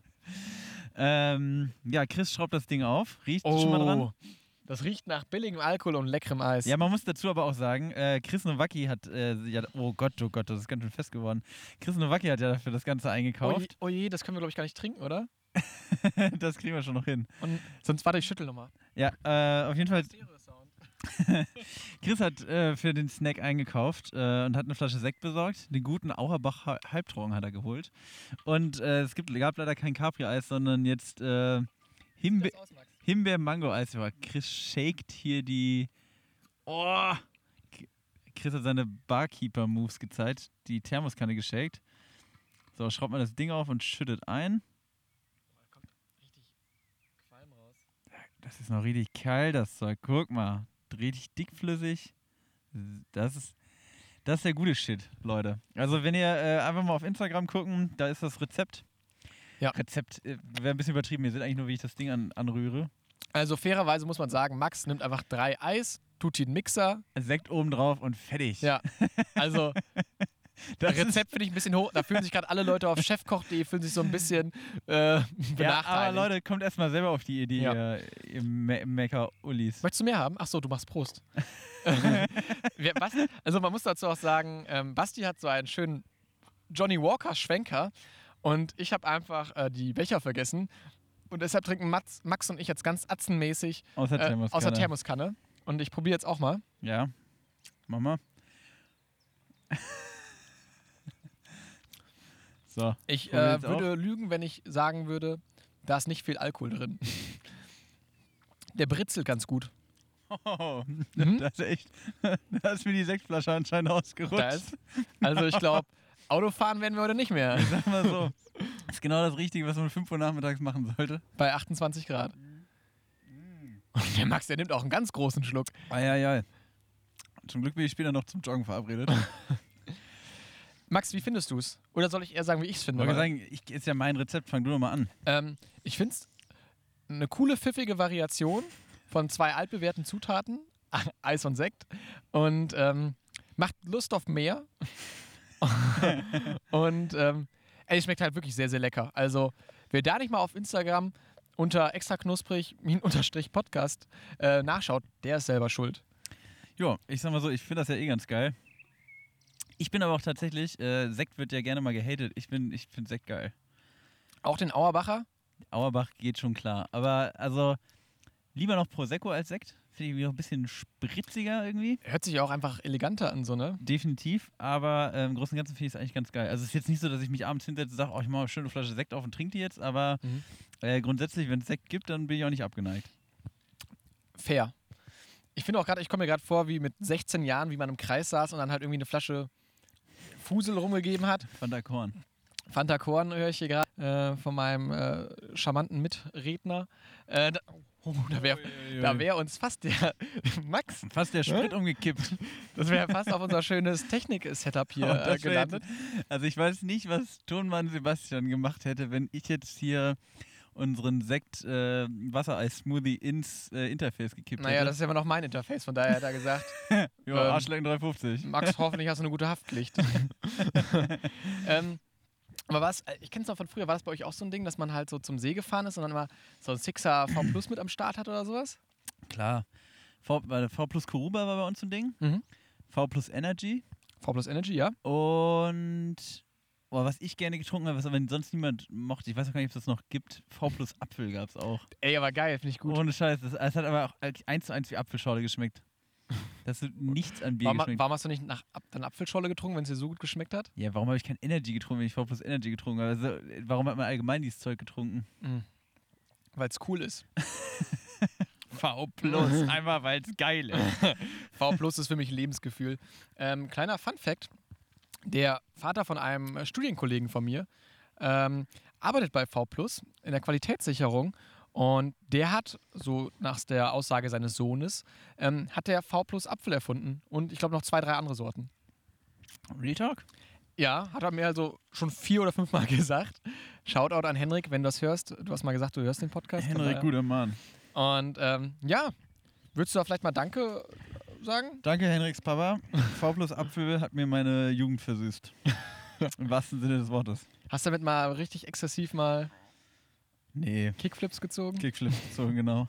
[laughs] ähm, ja, Chris schraubt das Ding auf. Riecht schon mal dran? Oh, das riecht nach billigem Alkohol und leckerem Eis. Ja, man muss dazu aber auch sagen, äh, Chris Nowacki hat, äh, ja, oh Gott, oh Gott, das ist ganz schön fest geworden. Chris Nowacki hat ja dafür das Ganze oh, eingekauft. oh je, das können wir glaube ich gar nicht trinken, oder? [laughs] das kriegen wir schon noch hin. Und sonst warte ich schüttel nochmal. Ja, äh, auf jeden Fall. [laughs] Chris hat äh, für den Snack eingekauft äh, und hat eine Flasche Sekt besorgt. Den guten Auerbach Ha- Halbtrocken hat er geholt. Und äh, es gibt, gab leider kein Capri-Eis, sondern jetzt äh, Himbe aus, Max? Himbeer-Mango-Eis. Chris shakt hier die. Oh! Chris hat seine Barkeeper-Moves gezeigt. Die Thermoskanne geshakt. So, schraubt man das Ding auf und schüttet ein. Richtig Qualm raus. Das ist noch richtig kalt, das Zeug. Guck mal. Richtig dickflüssig. Das ist, das ist der gute Shit, Leute. Also, wenn ihr äh, einfach mal auf Instagram gucken, da ist das Rezept. Ja. Rezept äh, wäre ein bisschen übertrieben. Ihr seht eigentlich nur, wie ich das Ding an, anrühre. Also fairerweise muss man sagen, Max nimmt einfach drei Eis, tut die in den Mixer. Sekt oben drauf und fertig. Ja. Also [laughs] das Rezept finde ich ein bisschen hoch. Da fühlen sich gerade alle Leute auf chefkoch.de fühlen sich so ein bisschen äh, Ist, ja, benachteiligt. aber Leute, kommt erstmal selber auf die Idee, Ja. ihr, ihr Me Mecker-Ullis. Möchtest du mehr haben? Achso, du machst Prost. [laughs] [laughs] Also man muss dazu auch sagen, ähm, Basti hat so einen schönen Johnny Walker Schwenker und ich habe einfach äh, die Becher vergessen. Und deshalb trinken Max, Max und ich jetzt ganz atzenmäßig Aus der äh, Thermoskanne. aus der Thermoskanne. Und ich probiere jetzt auch mal. Ja. Mach mal. [laughs] so. Ich äh, würde lügen, wenn ich sagen würde, da ist nicht viel Alkohol drin. Der britzelt ganz gut. Oh, [laughs] Mhm. das ist echt. [laughs] Da ist mir die Sektflasche anscheinend ausgerutscht. Da ist, also ich glaube, Autofahren werden wir heute nicht mehr. Sag mal so. Das ist genau das Richtige, was man um 5 Uhr nachmittags machen sollte. Bei 28 Grad. Und der Max, der nimmt auch einen ganz großen Schluck. Eieiei. Zum Glück bin ich später noch zum Joggen verabredet. [laughs] Max, wie findest du es? Oder soll ich eher sagen, wie ich es finde? Weil, sagen, ich, ist ja mein Rezept, fang du doch mal an. ähm, ich finde es eine coole, pfiffige Variation von zwei altbewährten Zutaten, [laughs] Eis und Sekt. Und ähm, macht Lust auf mehr. [laughs] und ähm, ey, es schmeckt halt wirklich sehr, sehr lecker. Also, wer da nicht mal auf Instagram unter extra knusprig unterstrich Podcast äh, nachschaut, der ist selber schuld. Jo, ich sag mal so, ich finde das ja eh ganz geil. Ich bin aber auch tatsächlich, äh, Sekt wird ja gerne mal gehatet. Ich, bin, ich finde Sekt geil. Auch den Auerbacher? Auerbach geht schon klar. Aber also, lieber noch Prosecco als Sekt. Finde ich irgendwie noch ein bisschen spritziger irgendwie. Hört sich auch einfach eleganter an, so, ne? Definitiv. Aber äh, im Großen und Ganzen finde ich es eigentlich ganz geil. Also, es ist jetzt nicht so, dass ich mich abends hinsetze und sage, oh, ich mache mal eine schöne Flasche Sekt auf und trinke die jetzt. Aber Mhm. äh, grundsätzlich, wenn es Sekt gibt, dann bin ich auch nicht abgeneigt. Fair. Ich finde auch gerade, ich komme mir gerade vor, wie mit 16 Jahren, wie man im Kreis saß und dann halt irgendwie eine Flasche Fusel rumgegeben hat. Der Korn. Fanta Korn höre ich hier gerade äh, von meinem äh, charmanten Mitredner. Äh, oh, da wäre wär uns fast der [laughs] Max, Fast der Sprit umgekippt. das wäre fast auf unser schönes Technik-Setup hier Und äh, gelandet. Also ich weiß nicht, was Tonmann Sebastian gemacht hätte, wenn ich jetzt hier unseren Sekt äh, Wassereis-Smoothie ins äh, Interface gekippt Naja, hätte. das ist ja immer noch mein Interface, von daher hat er gesagt, [laughs] ja, ähm, Arschlecken 350. Max, hoffentlich hast du eine gute Haftpflicht. [laughs] ähm, aber was, äh, ich kenne es noch von früher, war das bei euch auch so ein Ding, dass man halt so zum See gefahren ist und dann immer so ein Sixer V Plus mit am Start hat oder sowas? Klar. V, weil v plus Kuruba war bei uns so ein Ding. Mhm. V plus Energy. V Plus Energy, ja. Und Oh, was ich gerne getrunken habe, was aber sonst niemand mochte, ich weiß auch gar nicht, ob es das noch gibt. V plus Apfel gab es auch. Ey, aber geil, finde ich gut. Ohne Scheiß. Es hat aber auch eins zu eins wie Apfelschorle geschmeckt. Das hat nichts an Bier warum, geschmeckt. warum hast du nicht nach, dann Apfelscholle getrunken, wenn es dir so gut geschmeckt hat? Ja, warum habe ich kein Energy getrunken, wenn ich V plus Energy getrunken habe? Also, warum hat man allgemein dieses Zeug getrunken? Weil es cool ist. [laughs] V plus, einfach weil es geil ist. [laughs] V Plus ist für mich Lebensgefühl. Ähm, kleiner Fun Fact: Der Vater von einem Studienkollegen von mir ähm, arbeitet bei V Plus in der Qualitätssicherung und der hat, so nach der Aussage seines Sohnes, ähm, hat der V Plus Apfel erfunden und ich glaube noch zwei, drei andere Sorten. Real Talk? Ja, hat er mir also schon vier oder fünfmal [laughs] gesagt. Shoutout an Henrik, wenn du das hörst. Du hast mal gesagt, du hörst den Podcast. Henrik, guter Mann. Und ähm, ja, würdest du da vielleicht mal Danke sagen? Danke, Henriks Papa. V plus Apfel hat mir meine Jugend versüßt. [laughs] Im wahrsten Sinne des Wortes. Hast du damit mal richtig exzessiv mal Nee, Kickflips gezogen? Kickflip so genau.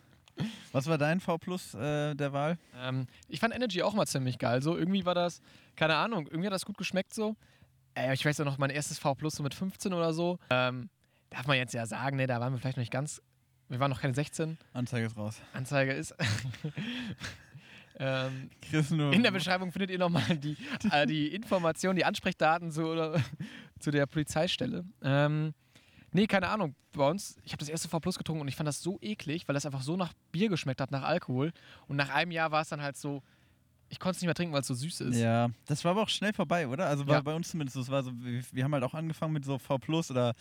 Was war dein V plus äh, der Wahl? Ähm, ich fand Energy auch mal ziemlich geil. So irgendwie war das, keine Ahnung, irgendwie hat das gut geschmeckt so. Äh, ich weiß ja noch, mein erstes V Plus so mit 15 oder so. Ähm, darf man jetzt ja sagen, ne, da waren wir vielleicht noch nicht ganz, wir waren noch keine 16. Anzeige ist raus. Anzeige ist. [laughs] ähm, Chris nur. in der Beschreibung findet ihr nochmal die, äh, die Informationen, die Ansprechdaten zu, oder, zu der Polizeistelle. Ähm, nee, keine Ahnung. Bei uns, ich habe das erste V Plus getrunken und ich fand das so eklig, weil das einfach so nach Bier geschmeckt hat, nach Alkohol. Und nach einem Jahr war es dann halt so, ich konnte es nicht mehr trinken, weil es so süß ist. Ja, das war aber auch schnell vorbei, oder? Also war Ja. bei uns zumindest so. Es war so, wir, wir haben halt auch angefangen mit so V Plus oder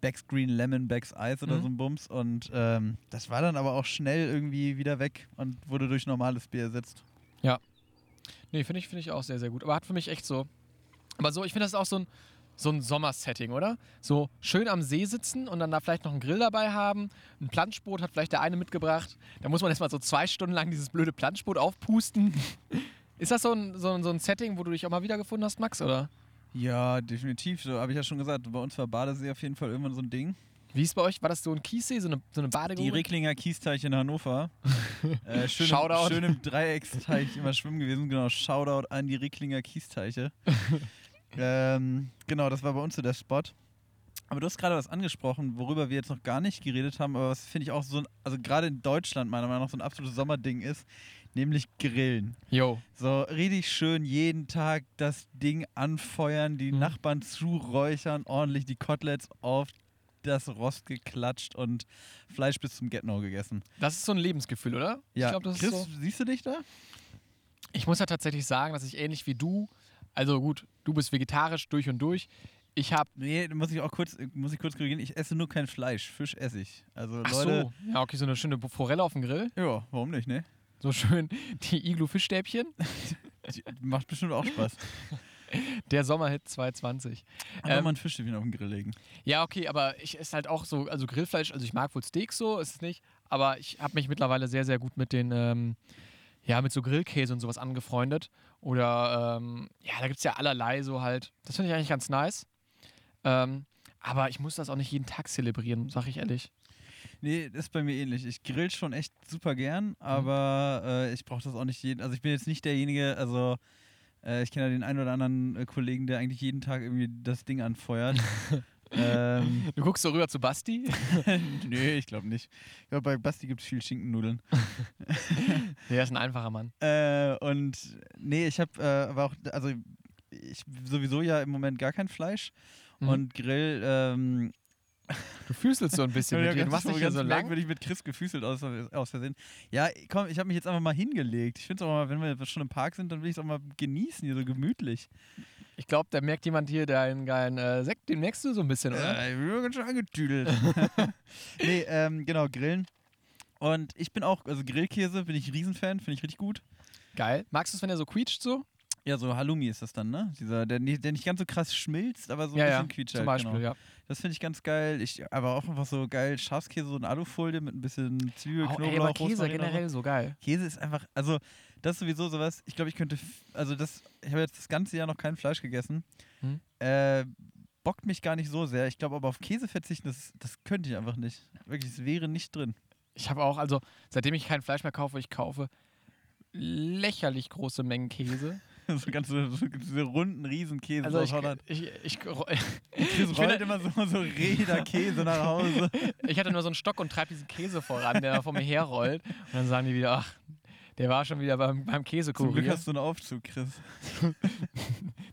Becks Green Lemon, Becks Ice oder Mhm. so ein Bums. Und ähm, das war dann aber auch schnell irgendwie wieder weg und wurde durch normales Bier ersetzt. Nee, finde ich, find ich auch sehr, sehr gut. Aber hat für mich echt so. Aber so, ich finde das auch so ein, so ein Sommersetting, oder? So schön am See sitzen und dann da vielleicht noch einen Grill dabei haben. Ein Planschboot hat vielleicht der eine mitgebracht. Da muss man erstmal so zwei Stunden lang dieses blöde Planschboot aufpusten. [laughs] Ist das so ein, so, ein, so ein Setting, wo du dich auch mal wiedergefunden hast, Max, oder? Ja, definitiv. So habe ich ja schon gesagt. Bei uns war Badesee auf jeden Fall irgendwann so ein Ding. Wie ist bei euch? War das so ein Kiessee, so eine, so eine Die Badegrube? Recklinger Kiesteich in Hannover. [laughs] äh, schön, Shoutout. Im, schön im Dreiecksteich immer schwimmen gewesen. Genau, Shoutout an die Recklinger Kiesteiche. [laughs] ähm, genau, das war bei uns so der Spot. Aber du hast gerade was angesprochen, worüber wir jetzt noch gar nicht geredet haben, aber was finde ich auch so, ein, also gerade in Deutschland meiner Meinung nach so ein absolutes Sommerding ist, nämlich Grillen. Yo. So richtig schön jeden Tag das Ding anfeuern, die Mhm. Nachbarn zuräuchern, ordentlich die Koteletts auf das Rost geklatscht und Fleisch bis zum Get-No gegessen. Das ist so ein Lebensgefühl, oder? Ja, Ich glaube, das Chris, ist so. siehst du dich da? Ich muss ja tatsächlich sagen, dass ich ähnlich wie du, also gut, du bist vegetarisch durch und durch. Ich habe Nee, muss ich auch kurz, muss ich kurz korrigieren. Ich esse nur kein Fleisch. Fisch esse ich. Also Ach Leute. so, ja, okay, so eine schöne Forelle auf dem Grill. Ja, warum nicht, ne? So schön die Iglu-Fischstäbchen. [laughs] Macht bestimmt auch Spaß. [laughs] Der Sommerhit 220. Einfach Ähm, mal ein Fischstäbchen auf den Grill legen. Ja, okay, aber ich esse halt auch so, also Grillfleisch, also ich mag wohl Steaks so, ist es nicht, aber ich habe mich mittlerweile sehr, sehr gut mit den, ähm, ja, mit so Grillkäse und sowas angefreundet. Oder, ähm, ja, da gibt es ja allerlei so halt. Das finde ich eigentlich ganz nice. Ähm, aber ich muss das auch nicht jeden Tag zelebrieren, sag ich ehrlich. Nee, das ist bei mir ähnlich. Ich grill schon echt super Mhm. gern, aber äh, ich brauche das auch nicht jeden. Also ich bin jetzt nicht derjenige, also äh, ich kenne ja den einen oder anderen äh, Kollegen, der eigentlich jeden Tag irgendwie das Ding anfeuert. [laughs] ähm, [laughs] Du guckst so rüber zu Basti. [laughs] nee, ich glaube nicht. Ich glaube, bei Basti gibt es viel Schinkennudeln. [laughs] Der ist ein einfacher Mann. Äh, und nee, ich habe äh, aber auch, also ich sowieso ja im Moment gar kein Fleisch Mhm. und Grill. Ähm, Du fühlst so ein bisschen mit dir. Du machst hier ganz so lang. merkwürdig mit Chris gefüßelt aus, aus Versehen. Ja, komm, ich habe mich jetzt einfach mal hingelegt. Ich finde es auch mal, wenn wir schon im Park sind, dann will ich es auch mal genießen, hier so gemütlich. Ich glaube, da merkt jemand hier deinen geilen äh, Sekt, den merkst du so ein bisschen, oder? Äh, ich bin ganz schön angetüdelt. [laughs] [laughs] nee, ähm, genau, Grillen. Und ich bin auch, also Grillkäse bin ich Riesenfan, finde ich richtig gut. Geil. Magst du es, wenn er so quietscht so? Ja, so Halloumi ist das dann, ne? Dieser, der, nicht- der nicht ganz so krass schmilzt, aber so ein ja, bisschen ja. quietscht Zum Beispiel, genau. ja. Das finde ich ganz geil. Ich, aber auch einfach so geil Schafskäse, so in Alufolie mit ein bisschen Zwiebel, Oh, Knoblauch, ey, aber Käse und generell so geil. Käse ist einfach, also das ist sowieso sowas, ich glaube, ich könnte, also das, ich habe jetzt das ganze Jahr noch kein Fleisch gegessen. Hm. Äh, bockt mich gar nicht so sehr. Ich glaube aber auf Käse verzichten, das, das könnte ich einfach nicht. Wirklich, es wäre nicht drin. Ich habe auch, also seitdem ich kein Fleisch mehr kaufe, ich kaufe lächerlich große Mengen Käse. [laughs] [laughs] so ganz so, diese runden Riesenkäse Also aus ich, Holland. ich, ich, [laughs] [laughs] ich, rollt immer so, so Räder Käse nach Hause. ich hatte nur so einen Stock und treibe diesen Käse voran, der vor mir herrollt. Und dann sagen die wieder, ach, der war schon wieder beim, beim Zum Glück Käsekurier. hast du einen Aufzug, Chris.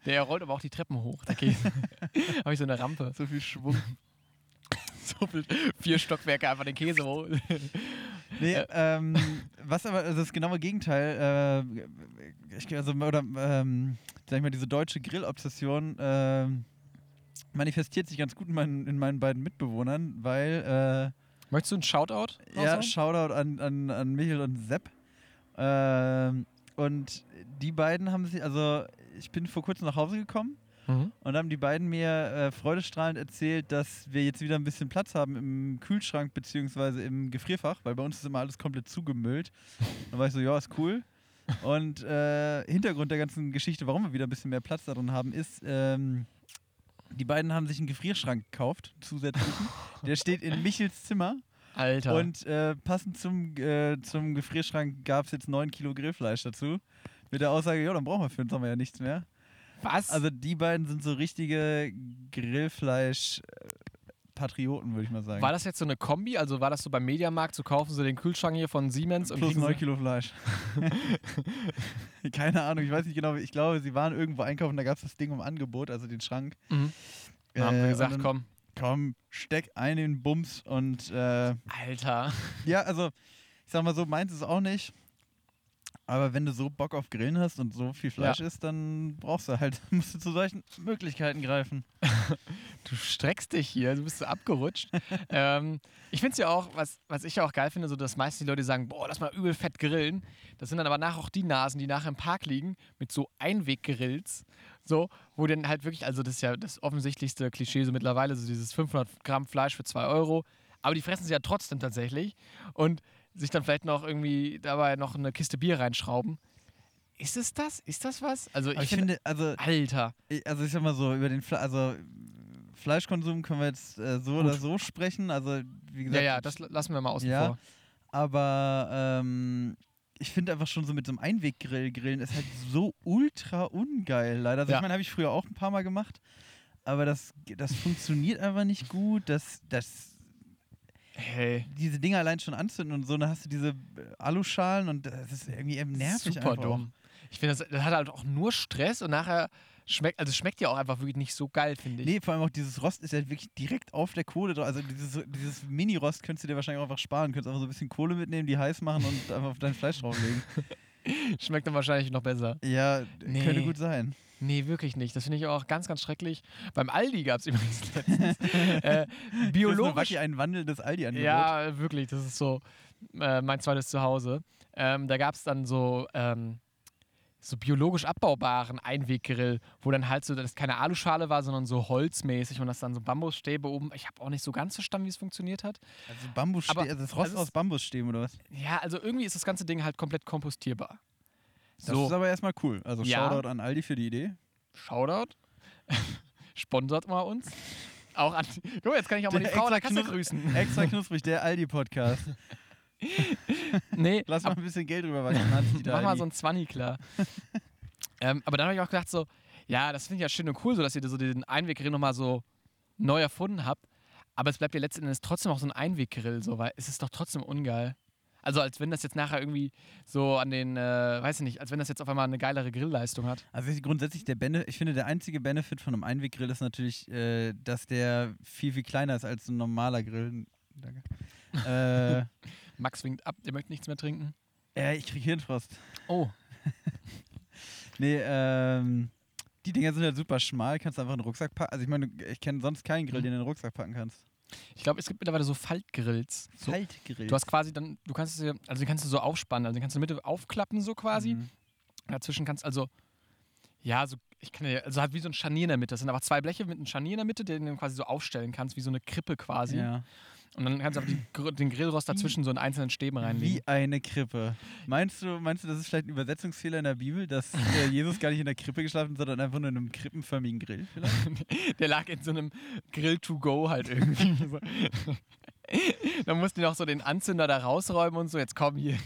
Der rollt aber auch die Treppen hoch, der Käse. Habe ich so eine Rampe. So viel Schwung. So viel, vier Stockwerke einfach den Käse hoch. Nee, Äh. ähm, was aber also das genaue Gegenteil, äh, ich, also, oder, ähm, sag ich mal, diese deutsche Grillobsession ähm, manifestiert sich ganz gut in meinen, in meinen beiden Mitbewohnern, weil, Möchtest du einen Shoutout? äh, ja, raushauen? Shoutout an, an, an Michael und Sepp. Ähm, und die beiden haben sich, also ich bin vor kurzem nach Hause gekommen Mhm. und haben die beiden mir äh, freudestrahlend erzählt, dass wir jetzt wieder ein bisschen Platz haben im Kühlschrank beziehungsweise im Gefrierfach, weil bei uns ist immer alles komplett zugemüllt. Dann war ich so, ja, ist cool. Und äh, Hintergrund der ganzen Geschichte, warum wir wieder ein bisschen mehr Platz darin haben, ist, ähm, die beiden haben sich einen Gefrierschrank gekauft, zusätzlichen. Der steht in Michels Zimmer. Alter. Und äh, passend zum, äh, zum Gefrierschrank gab es jetzt 9 Kilo Grillfleisch dazu. Mit der Aussage, ja, dann brauchen wir für den Sommer ja nichts mehr. Was? Also die beiden sind so richtige Grillfleisch-Patrioten, würde ich mal sagen. war das jetzt so eine Kombi? Also war das so beim Mediamarkt, so kaufen sie den Kühlschrank hier von Siemens und Plus kriegen 9 sie, Kilo Fleisch. [laughs] Keine Ahnung, ich weiß nicht genau. Ich glaube, sie waren irgendwo einkaufen, da gab es das Ding im Angebot, also den Schrank. Mhm. Dann haben Äh, wir und gesagt, dann- komm, Komm, steck ein in den Bums und äh, Alter. ja, also ich sag mal so, meins ist auch nicht. Aber wenn du so Bock auf Grillen hast und so viel Fleisch isst, dann brauchst du halt, [laughs] musst du zu solchen Möglichkeiten greifen. [laughs] Du streckst dich hier, du bist so abgerutscht. [laughs] ähm, ich finde es ja auch, was, was ich ja auch geil finde, so dass meistens die Leute sagen, boah, lass mal übel fett grillen. Das sind dann aber nachher auch die Nasen, die nachher im Park liegen mit so Einweggrills. So, wo dann halt wirklich, also das ist ja das offensichtlichste Klischee so mittlerweile, so dieses 500 Gramm Fleisch für 2 Euro. Aber die fressen sie ja trotzdem tatsächlich und sich dann vielleicht noch irgendwie dabei noch eine Kiste Bier reinschrauben. Ist es das? Ist das was? Also ich, ich finde, also Alter. Also ich sag mal so, über den Fle also Fleischkonsum können wir jetzt äh, so Gut. oder so sprechen. Also wie Ja, gesagt, ja, das lassen wir mal außen Ja. vor. aber ähm, ich finde einfach schon so mit so einem Einweggrill grillen ist halt so ultra ungeil leider. Also Ja. ich meine, habe ich früher auch ein paar Mal gemacht, aber das, das funktioniert einfach nicht gut. Das, das, Hey. diese Dinger allein schon anzünden und so, dann hast du diese Aluschalen und das ist irgendwie eben nervig Super einfach. dumm. Ich finde, das, das hat halt auch nur Stress und nachher schmeckt, also schmeckt ja auch einfach wirklich nicht so geil, finde ich. Nee, vor allem auch dieses Rost ist ja wirklich direkt auf der Kohle drauf. Also dieses, dieses Mini-Rost könntest du dir wahrscheinlich auch einfach sparen. Könntest einfach so ein bisschen Kohle mitnehmen, die heiß machen und einfach auf dein Fleisch drauflegen. [laughs] Schmeckt dann wahrscheinlich noch besser. Ja, Nee. könnte gut sein. Nee, wirklich nicht. Das finde ich auch ganz, ganz schrecklich. Beim Aldi gab es [laughs] übrigens letztens äh, biologisch. Wacky ein Wandel des Aldi-Angebot. Ja, wirklich. Das ist so äh, mein zweites Zuhause. Ähm, da gab es dann so, ähm, so biologisch abbaubaren Einweggrill, wo dann halt so, das keine Aluschale war, sondern so holzmäßig und das dann so Bambusstäbe oben. Ich habe auch nicht so ganz verstanden, wie es funktioniert hat. Also Bambusstäbe, also das Rost ist- aus Bambusstäben oder was? Ja, also irgendwie ist das ganze Ding halt komplett kompostierbar. Das So, ist aber erstmal cool. Also Ja. Shoutout an Aldi für die Idee. Shoutout. [laughs] Sponsort mal uns. Auch an. Guck mal, jetzt kann ich auch mal die Frau an der extra Kasse grüßen. Extra knusprig, der Aldi-Podcast. [laughs] Nee, Lass mal ein bisschen Geld wachsen. Hat sich der Mach mal so ein Zwanni klar. ähm, aber dann habe ich auch gedacht so, ja, das finde ich ja schön und cool, so dass ihr so den Einweggrill nochmal so neu erfunden habt. Aber es bleibt ja letzten Endes trotzdem auch so ein Einweggrill, so, weil es ist doch trotzdem ungeil. Also als wenn das jetzt nachher irgendwie so an den, äh, weiß ich nicht, als wenn das jetzt auf einmal eine geilere Grillleistung hat. Also ich- grundsätzlich der Bene ich finde der einzige Benefit von einem Einweggrill ist natürlich, äh, dass der viel, viel kleiner ist als ein normaler Grill. Danke. äh, [laughs] Max winkt ab, der möchte nichts mehr trinken. äh, ich krieg Hirnfrost. Oh, [laughs] Nee, ähm, die Dinger sind ja super schmal, kannst du einfach in den Rucksack packen. Also ich meine, ich kenne sonst keinen Grill, Mhm. den du in den Rucksack packen kannst. ich glaube, es gibt mittlerweile so Faltgrills. So, Faltgrill. du hast quasi dann, du kannst es ja, also den kannst du so aufspannen, also den kannst du in der Mitte aufklappen so quasi. Mhm. Dazwischen kannst also, ja, so, ich kann ja, also hat wie so ein Scharnier in der Mitte. Das sind aber zwei Bleche mit einem Scharnier in der Mitte, den du quasi so aufstellen kannst, wie so eine Krippe quasi. Ja. Und dann kannst du einfach den Grillrost dazwischen so in einzelnen Stäben reinlegen. Wie eine Krippe. Meinst du, meinst du, das ist vielleicht ein Übersetzungsfehler in der Bibel, dass äh, [laughs] Jesus gar nicht in der Krippe geschlafen hat, sondern einfach nur in einem krippenförmigen Grill vielleicht? [laughs] Der lag in so einem Grill to go halt irgendwie. [laughs] dann mussten die noch so den Anzünder da rausräumen und so, jetzt komm hier.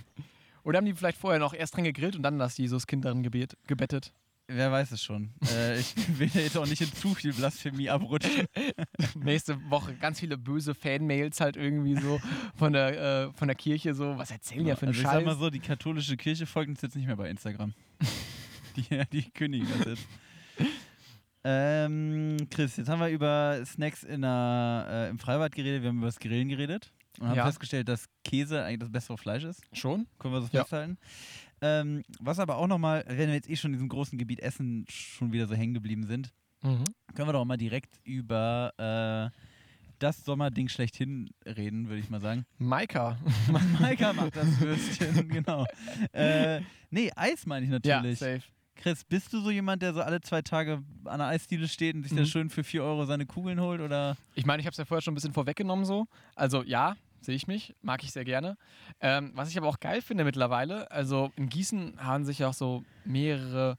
Oder haben die vielleicht vorher noch erst dran gegrillt und dann das Jesuskind darin gebet, gebettet? Wer weiß es schon. äh, ich [laughs] will ja jetzt auch nicht in zu viel Blasphemie abrutschen. [laughs] Nächste Woche ganz viele böse Fan-Mails halt irgendwie so von der, äh, von der Kirche so. Was erzählen die ja für einen also ich Scheiß? sag mal so, die katholische Kirche folgt uns jetzt nicht mehr bei Instagram. [laughs] die, die kündigen das jetzt. Ähm, Chris, jetzt haben wir über Snacks in der, äh, im Freibad geredet, wir haben über das Grillen geredet und haben Ja. festgestellt, dass Käse eigentlich das bessere Fleisch ist. Schon? Können wir so Ja. festhalten. Ähm, was aber auch nochmal, wenn wir jetzt eh schon in diesem großen Gebiet Essen schon wieder so hängen geblieben sind, Mhm. können wir doch mal direkt über äh, das Sommerding schlechthin reden, würde ich mal sagen. Maika. [laughs] Maika macht das Würstchen, [laughs] genau. Äh, nee, Eis meine ich Ja, natürlich. safe. Chris, bist du so jemand, der so alle zwei Tage an der Eisdiele steht und sich da Mhm. schön für 4 Euro seine Kugeln holt? Oder? Ich meine, ich habe es ja vorher schon ein bisschen vorweggenommen so. Also ja, sehe ich mich, mag ich sehr gerne. Ähm, was ich aber auch geil finde mittlerweile, also in Gießen haben sich ja auch so mehrere,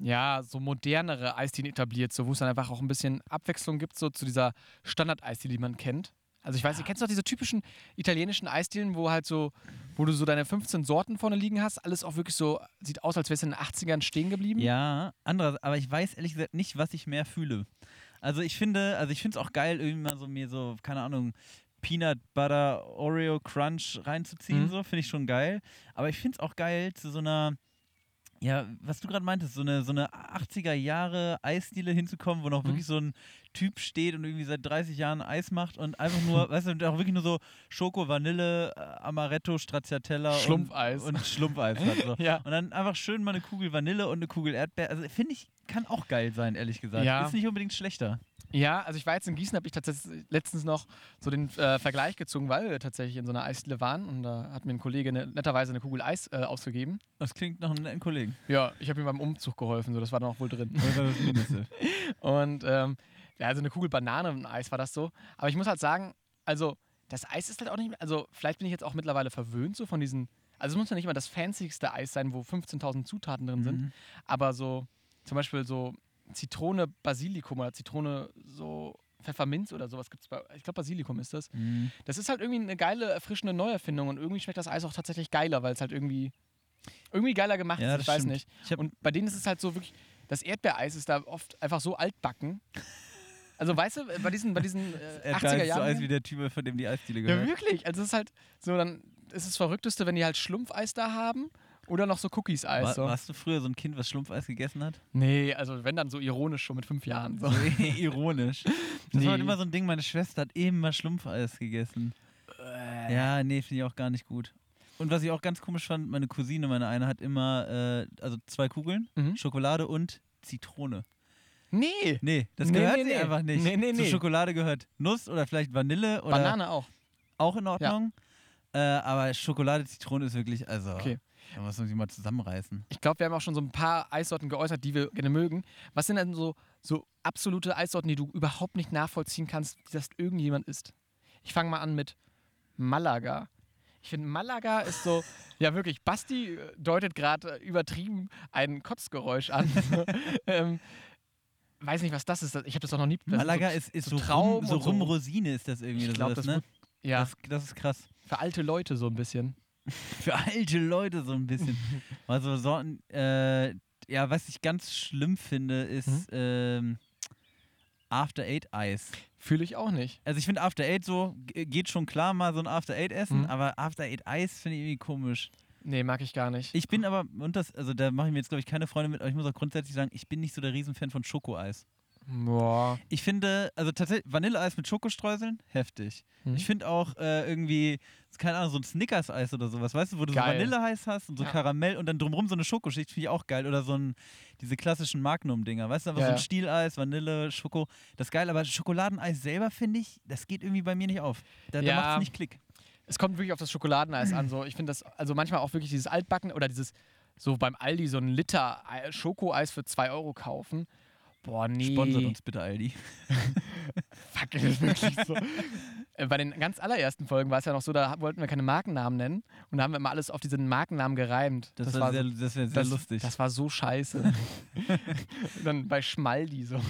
ja, so modernere Eisdielen etabliert, so wo es dann einfach auch ein bisschen Abwechslung gibt, so zu dieser Standard-Eisdiele, die man kennt. Also ich weiß, ihr kennst doch diese typischen italienischen Eisdielen, wo halt so, wo du so deine 15 Sorten vorne liegen hast, alles auch wirklich so, sieht aus, als wärst du in den 80ern stehen geblieben. Ja, anderes, aber ich weiß ehrlich gesagt nicht, was ich mehr fühle. Also ich finde, also ich finde es auch geil, irgendwie mal so mir so, keine Ahnung, Peanut Butter Oreo Crunch reinzuziehen, Mhm. so, finde ich schon geil. Aber ich finde es auch geil, zu so einer, ja, was du gerade meintest, so eine, so eine 80er Jahre Eisdiele hinzukommen, wo noch Mhm. wirklich so ein Typ steht und irgendwie seit 30 Jahren Eis macht und einfach nur, [laughs] weißt du, und auch wirklich nur so Schoko, Vanille, äh, Amaretto, Stracciatella und, Schlumpfeis. und Schlumpfeis hat. So. [laughs] Ja. Und dann einfach schön mal eine Kugel Vanille und eine Kugel Erdbeer. Also finde ich, kann auch geil sein, ehrlich gesagt. Ja. Ist nicht unbedingt schlechter. Ja, also ich war jetzt in Gießen, habe ich tatsächlich letztens noch so den äh, Vergleich gezogen, weil wir tatsächlich in so einer Eisdiele waren und da hat mir ein Kollege ne, netterweise eine Kugel Eis äh, ausgegeben. Das klingt nach einem netten Kollegen. Ja, ich habe ihm beim Umzug geholfen, so das war dann auch wohl drin. [laughs] Und ähm, ja, also eine Kugel Banane und Eis war das so. Aber ich muss halt sagen, also das Eis ist halt auch nicht mehr, also vielleicht bin ich jetzt auch mittlerweile verwöhnt so von diesen, also es muss ja nicht immer das fancyste Eis sein, wo 15.000 Zutaten drin sind, Mhm. aber so zum Beispiel so Zitrone Basilikum oder Zitrone so Pfefferminz oder sowas gibt es bei, ich glaube Basilikum ist das. Mhm. Das ist halt irgendwie eine geile, erfrischende Neuerfindung und irgendwie schmeckt das Eis auch tatsächlich geiler, weil es halt irgendwie, irgendwie geiler gemacht Ja, ist, ich weiß stimmt. nicht. Ich und bei denen ist es halt so wirklich, das Erdbeereis ist da oft einfach so altbacken. Also weißt du, bei diesen, bei diesen äh, Er 80er so Jahren. Eis wie der Typ, von dem die Eisdiele ja, gehört. wirklich. Also es ist halt so, dann ist es das Verrückteste, wenn die halt Schlumpfeis da haben oder noch so Cookies-Eis. War, So. warst du früher so ein Kind, was Schlumpfeis gegessen hat? Nee, also wenn dann so ironisch schon mit fünf Jahren. So. [laughs] Ironisch. Das Nee. war halt immer so ein Ding, meine Schwester hat immer Schlumpfeis gegessen. Äh. Ja, nee, finde ich auch gar nicht gut. Und was ich auch ganz komisch fand, meine Cousine, meine eine, hat immer, äh, also zwei Kugeln, Mhm. Schokolade und Zitrone. Nee. Nee, das Nee, gehört nee, sie nee. einfach nicht. Nee, nee, Zu nee. Schokolade gehört Nuss oder vielleicht Vanille oder Banane auch. auch in Ordnung. Äh, aber Schokolade, Zitrone ist wirklich, also, Okay. Da muss man sich mal zusammenreißen. Ich glaube, wir haben auch schon so ein paar Eissorten geäußert, die wir gerne mögen. Was sind denn so, so absolute Eissorten, die du überhaupt nicht nachvollziehen kannst, dass irgendjemand isst? Ich fange mal an mit Malaga. Ich finde, Malaga ist so, [laughs] ja wirklich, Basti äh, deutet gerade äh, übertrieben ein Kotzgeräusch an. [laughs] ähm, weiß nicht, was das ist. Ich habe das auch noch nie. das Malaga so, ist, ist so so, Trauben rum, so so. Rumrosine ist das irgendwie. Ich oder glaub, sowas, das ne? Ja, Das, das ist krass. für alte Leute so ein bisschen. [laughs] Für alte Leute so ein bisschen. [laughs] also Sorten, äh, ja, was ich ganz schlimm finde, ist Mhm. ähm, After Eight Eis. Fühle ich auch nicht. Also ich finde After Eight so, geht schon klar mal so ein After Eight essen, Mhm. aber After Eight Eis finde ich irgendwie komisch. Nee, mag ich gar nicht. Ich bin aber, und das, also da mache ich mir jetzt glaube ich keine Freunde mit, aber ich muss auch grundsätzlich sagen, ich bin nicht so der Riesenfan von Schokoeis. Boah. Ich finde, also tatsächlich, Vanilleeis mit Schokostreuseln, heftig. Mhm. Ich finde auch äh, irgendwie, keine Ahnung, so ein Snickers-Eis oder sowas, weißt du, wo du Geil. so Vanilleeis hast und so Ja. Karamell und dann drumrum so eine Schokoschicht, finde ich auch geil. Oder so ein, diese klassischen Magnum-Dinger, weißt du, aber Ja, so ein. Stieleis, Vanille, Schoko, das ist geil, aber Schokoladeneis selber, finde ich, das geht irgendwie bei mir nicht auf. Da, da Ja. macht es nicht Klick. Es kommt wirklich auf das Schokoladeneis an. So. Ich finde das, also manchmal auch wirklich dieses Altbacken oder dieses, so beim Aldi so ein Liter Ei- Schokoeis für 2 Euro kaufen. Boah, nee. Sponsert uns bitte, Aldi. [laughs] Fuck, das ist wirklich so. [laughs] Äh, Bei den ganz allerersten Folgen war es ja noch so, da wollten wir keine Markennamen nennen und da haben wir immer alles auf diesen Markennamen gereimt. Das, war wäre sehr, so, das sehr das, lustig. Das war so scheiße. [laughs] Dann bei Schmaldi so.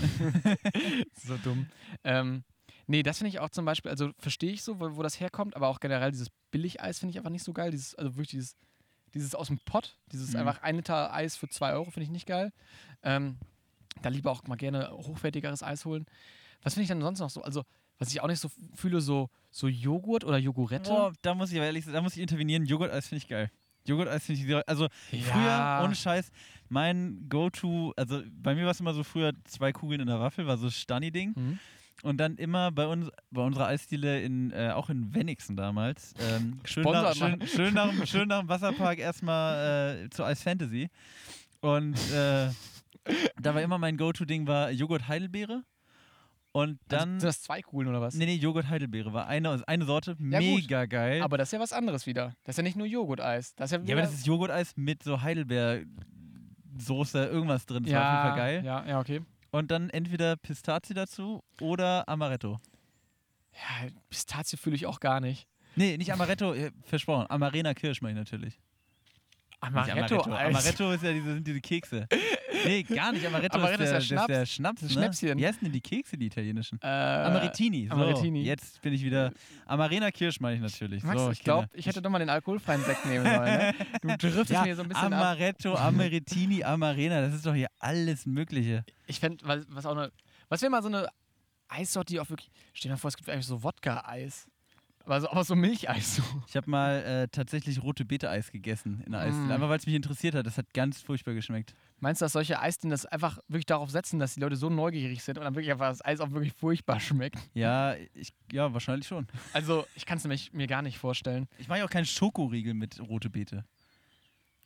so dumm. Ähm, nee, das finde ich auch zum Beispiel, also verstehe ich so, wo, wo das herkommt, aber auch generell dieses Billigeis finde ich einfach nicht so geil. Dieses, also wirklich dieses, Dieses aus dem Pott, dieses Mhm. einfach ein Liter Eis für 2 Euro, finde ich nicht geil. Ähm, da lieber auch mal gerne hochwertigeres Eis holen. Was finde ich dann sonst noch so? Also, was ich auch nicht so fühle, so, so Joghurt oder Jogurette. Boah, da muss ich ehrlich da muss ich intervenieren. Joghurt-Eis finde ich geil. Joghurt-Eis finde ich sehr, also früher, ohne Scheiß, mein Go-To, also bei mir war es immer so früher zwei Kugeln in der Waffel, war so Stani-Ding. Mhm. Und dann immer bei uns, bei unserer Eisdiele in, äh, auch in Wenigsen damals, ähm, [laughs] schön, nach, schön, schön, nach, dem- schön nach dem Wasserpark erstmal äh, zu Eis Fantasy. Und äh, da war immer mein Go-To-Ding war Joghurt Heidelbeere. Und dann. Also, sind das zwei Kugeln oder was? nee, nee, Joghurt Heidelbeere war eine, eine Sorte, Ja, gut. mega geil. Aber das ist ja was anderes wieder. Das ist ja nicht nur Joghurt-Eis. Das ist ja, ja, aber das ist Joghurt-Eis mit so Heidelbeer-Soße, irgendwas drin. Das war auf jeden Fall geil. Ja, ja, okay. Und dann entweder Pistazie dazu oder Amaretto. Ja, Pistazie fühle ich auch gar nicht. Nee, nicht Amaretto, äh, versprochen. Amarena Kirsch meine ich natürlich. Nicht Amaretto-Eis. Amaretto ist ja diese, sind diese Kekse. [laughs] Nee, gar nicht. Amaretto, Amaretto ist, der, ist der das ist der Schnaps. Ne? Schnäpschen. Wie heißen denn die Kekse, die italienischen? Äh, Amaretini. So, Amaretini. Jetzt bin ich wieder. Amarena Kirsch meine ich natürlich. Max, so, ich glaube, ich hätte doch mal den alkoholfreien Sekt nehmen sollen. Ne? Du [laughs] driftest ja, mir so ein bisschen ab. Amaretto, Amaretini, Amarena. Das ist doch hier alles Mögliche. Ich fände, was, was auch eine. Was wäre mal so eine Eissorte, die auch wirklich. Stell dir mal vor, es gibt eigentlich so Wodka-Eis. Aber so, aber so Milcheis. So. Ich habe mal äh, tatsächlich rote Beete-Eis gegessen in der Eisdiele. Mm. Einfach weil es mich interessiert hat. Das hat ganz furchtbar geschmeckt. Meinst du, dass solche Eisdielen das einfach wirklich darauf setzen, dass die Leute so neugierig sind und dann wirklich einfach das Eis auch wirklich furchtbar schmeckt? Ja, ich, ja, wahrscheinlich schon. Also, ich kann es mir, mir gar nicht vorstellen. Ich mache ja auch keinen Schokoriegel mit rote Beete.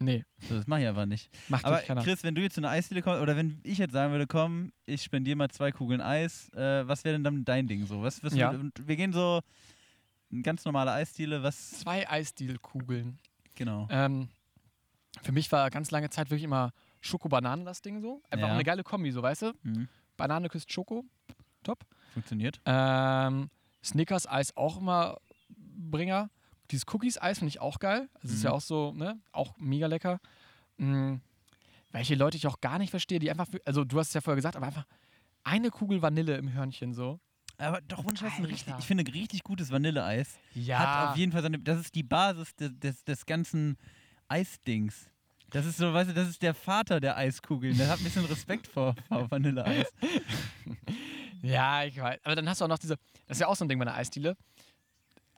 Nee, So, das mache ich einfach nicht. macht Aber keiner. Chris, wenn du jetzt zu einer Eisdiele kommst, oder wenn ich jetzt sagen würde, komm, ich spendiere mal zwei Kugeln Eis, äh, was wäre denn dann dein Ding so? Was, was Ja. und wir gehen so eine ganz normale Eisdiele, was Zwei Eisdielkugeln. genau. Ähm, für mich war ganz lange Zeit wirklich immer Schoko-Banane das Ding so. Einfach Ja. eine geile Kombi, so weißt du? Mhm. Banane küsst Schoko. Top. Funktioniert. Ähm, Snickers-Eis auch immer Bringer. Dieses Cookies-Eis finde ich auch geil. Das ist Mhm. ja auch so, ne? Auch mega lecker. Mhm. Welche Leute ich auch gar nicht verstehe, die einfach, für- also du hast es ja vorher gesagt, aber einfach eine Kugel Vanille im Hörnchen so. Aber doch, ohne Scheiß, ein Alter. richtig, ich finde ein richtig gutes Vanilleeis Ja. hat auf jeden Fall seine, das ist die Basis des, des, des ganzen Eisdings. Das ist so, weißt du, das ist der Vater der Eiskugeln. Der hat ein bisschen Respekt vor, vor Vanilleeis. [laughs] Ja, ich weiß. Aber dann hast du auch noch diese, das ist ja auch so ein Ding bei einer Eisdiele.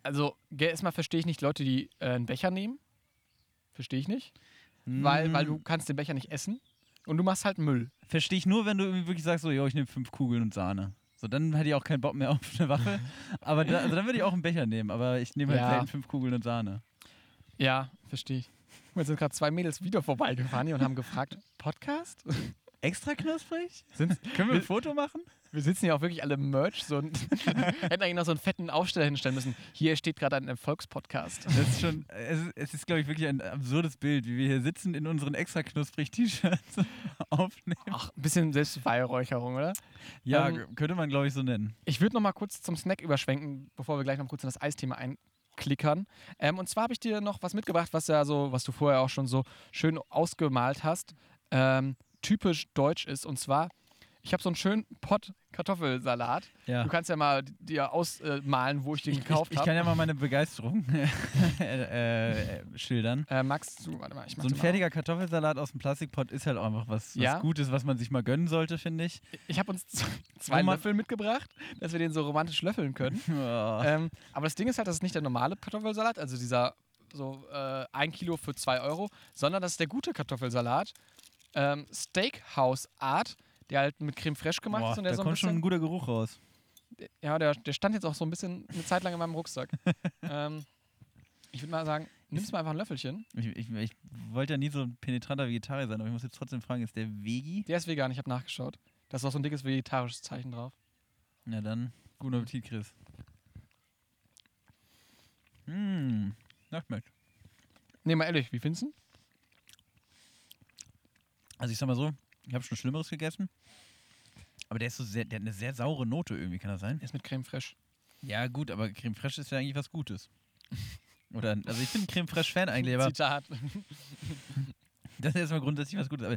Also, erstmal verstehe ich nicht Leute, die äh, einen Becher nehmen. Verstehe ich nicht. Weil, weil du kannst den Becher nicht essen. Und du machst halt Müll. Verstehe ich nur, wenn du irgendwie wirklich sagst, so, jo, ich nehme fünf Kugeln und Sahne. So, dann hätte ich auch keinen Bock mehr auf eine Waffe. Aber da, also dann würde ich auch einen Becher nehmen, aber ich nehme halt Ja. selten fünf Kugeln und Sahne. Ja, verstehe ich. Jetzt sind gerade zwei Mädels wieder vorbeigefahren hier und haben gefragt, Podcast? Extra knusprig? Sind's, Können wir ein Foto machen? Wir sitzen hier auch wirklich alle Merch. So ein, [laughs] hätten eigentlich noch so einen fetten Aufsteller hinstellen müssen. Hier steht gerade ein Erfolgspodcast. Das ist schon, es ist, es ist glaube ich, wirklich ein absurdes Bild, wie wir hier sitzen in unseren extra knusprig T-Shirts [laughs] aufnehmen. Ach, ein bisschen Selbstbeweihräucherung, oder? Ja, Ähm, könnte man, glaube ich, so nennen. Ich würde noch mal kurz zum Snack überschwenken, bevor wir gleich noch kurz in das Eisthema einklickern. Ähm, und zwar habe ich dir noch was mitgebracht, was ja so, was du vorher auch schon so schön ausgemalt hast, ähm, typisch deutsch ist. Und zwar, ich habe so einen schönen Pott Kartoffelsalat. Ja. Du kannst ja mal dir ausmalen, wo ich den Ich, ich, gekauft ich habe. kann ja mal meine Begeisterung [laughs] äh, äh, schildern. Äh, Max, du, warte mal, ich mach So ein den mal fertiger Kartoffelsalat aus dem Plastikpott ist halt auch einfach was, was Ja. Gutes, was man sich mal gönnen sollte, finde ich. Ich habe uns zwei Mann. Löffel mitgebracht, dass wir den so romantisch löffeln können. [laughs] Oh. Ähm, aber das Ding ist halt, das ist nicht der normale Kartoffelsalat, also dieser so äh, ein Kilo für 2 Euro, sondern das ist der gute Kartoffelsalat. Ähm, Steakhouse Art, der halt mit Creme Fraiche gemacht Boah, ist und der da so kommt schon ein bisschen. guter Geruch raus. Ja, der, der stand jetzt auch so ein bisschen eine Zeit lang in meinem Rucksack. [laughs] ähm, ich würde mal sagen, nimmst mal einfach ein Löffelchen. Ich, ich, ich wollte ja nie so ein penetranter Vegetarier sein, aber ich muss jetzt trotzdem fragen, ist der Vegi? Der ist vegan, ich habe nachgeschaut. Da ist auch so ein dickes vegetarisches Zeichen drauf. Na dann, guten Appetit, Chris. Na, schmeckt. Nee, mal ehrlich, wie findest du? Also ich sag mal so, ich habe schon Schlimmeres gegessen. Aber der ist so sehr, der hat eine sehr saure Note irgendwie, kann das sein? Der ist mit Creme Fraiche. Ja, gut, aber Creme Fraiche ist ja eigentlich was Gutes. [laughs] Oder, also ich bin Creme Fraiche Fan eigentlich, aber Zitat. [laughs] das ist erstmal grundsätzlich was Gutes. Aber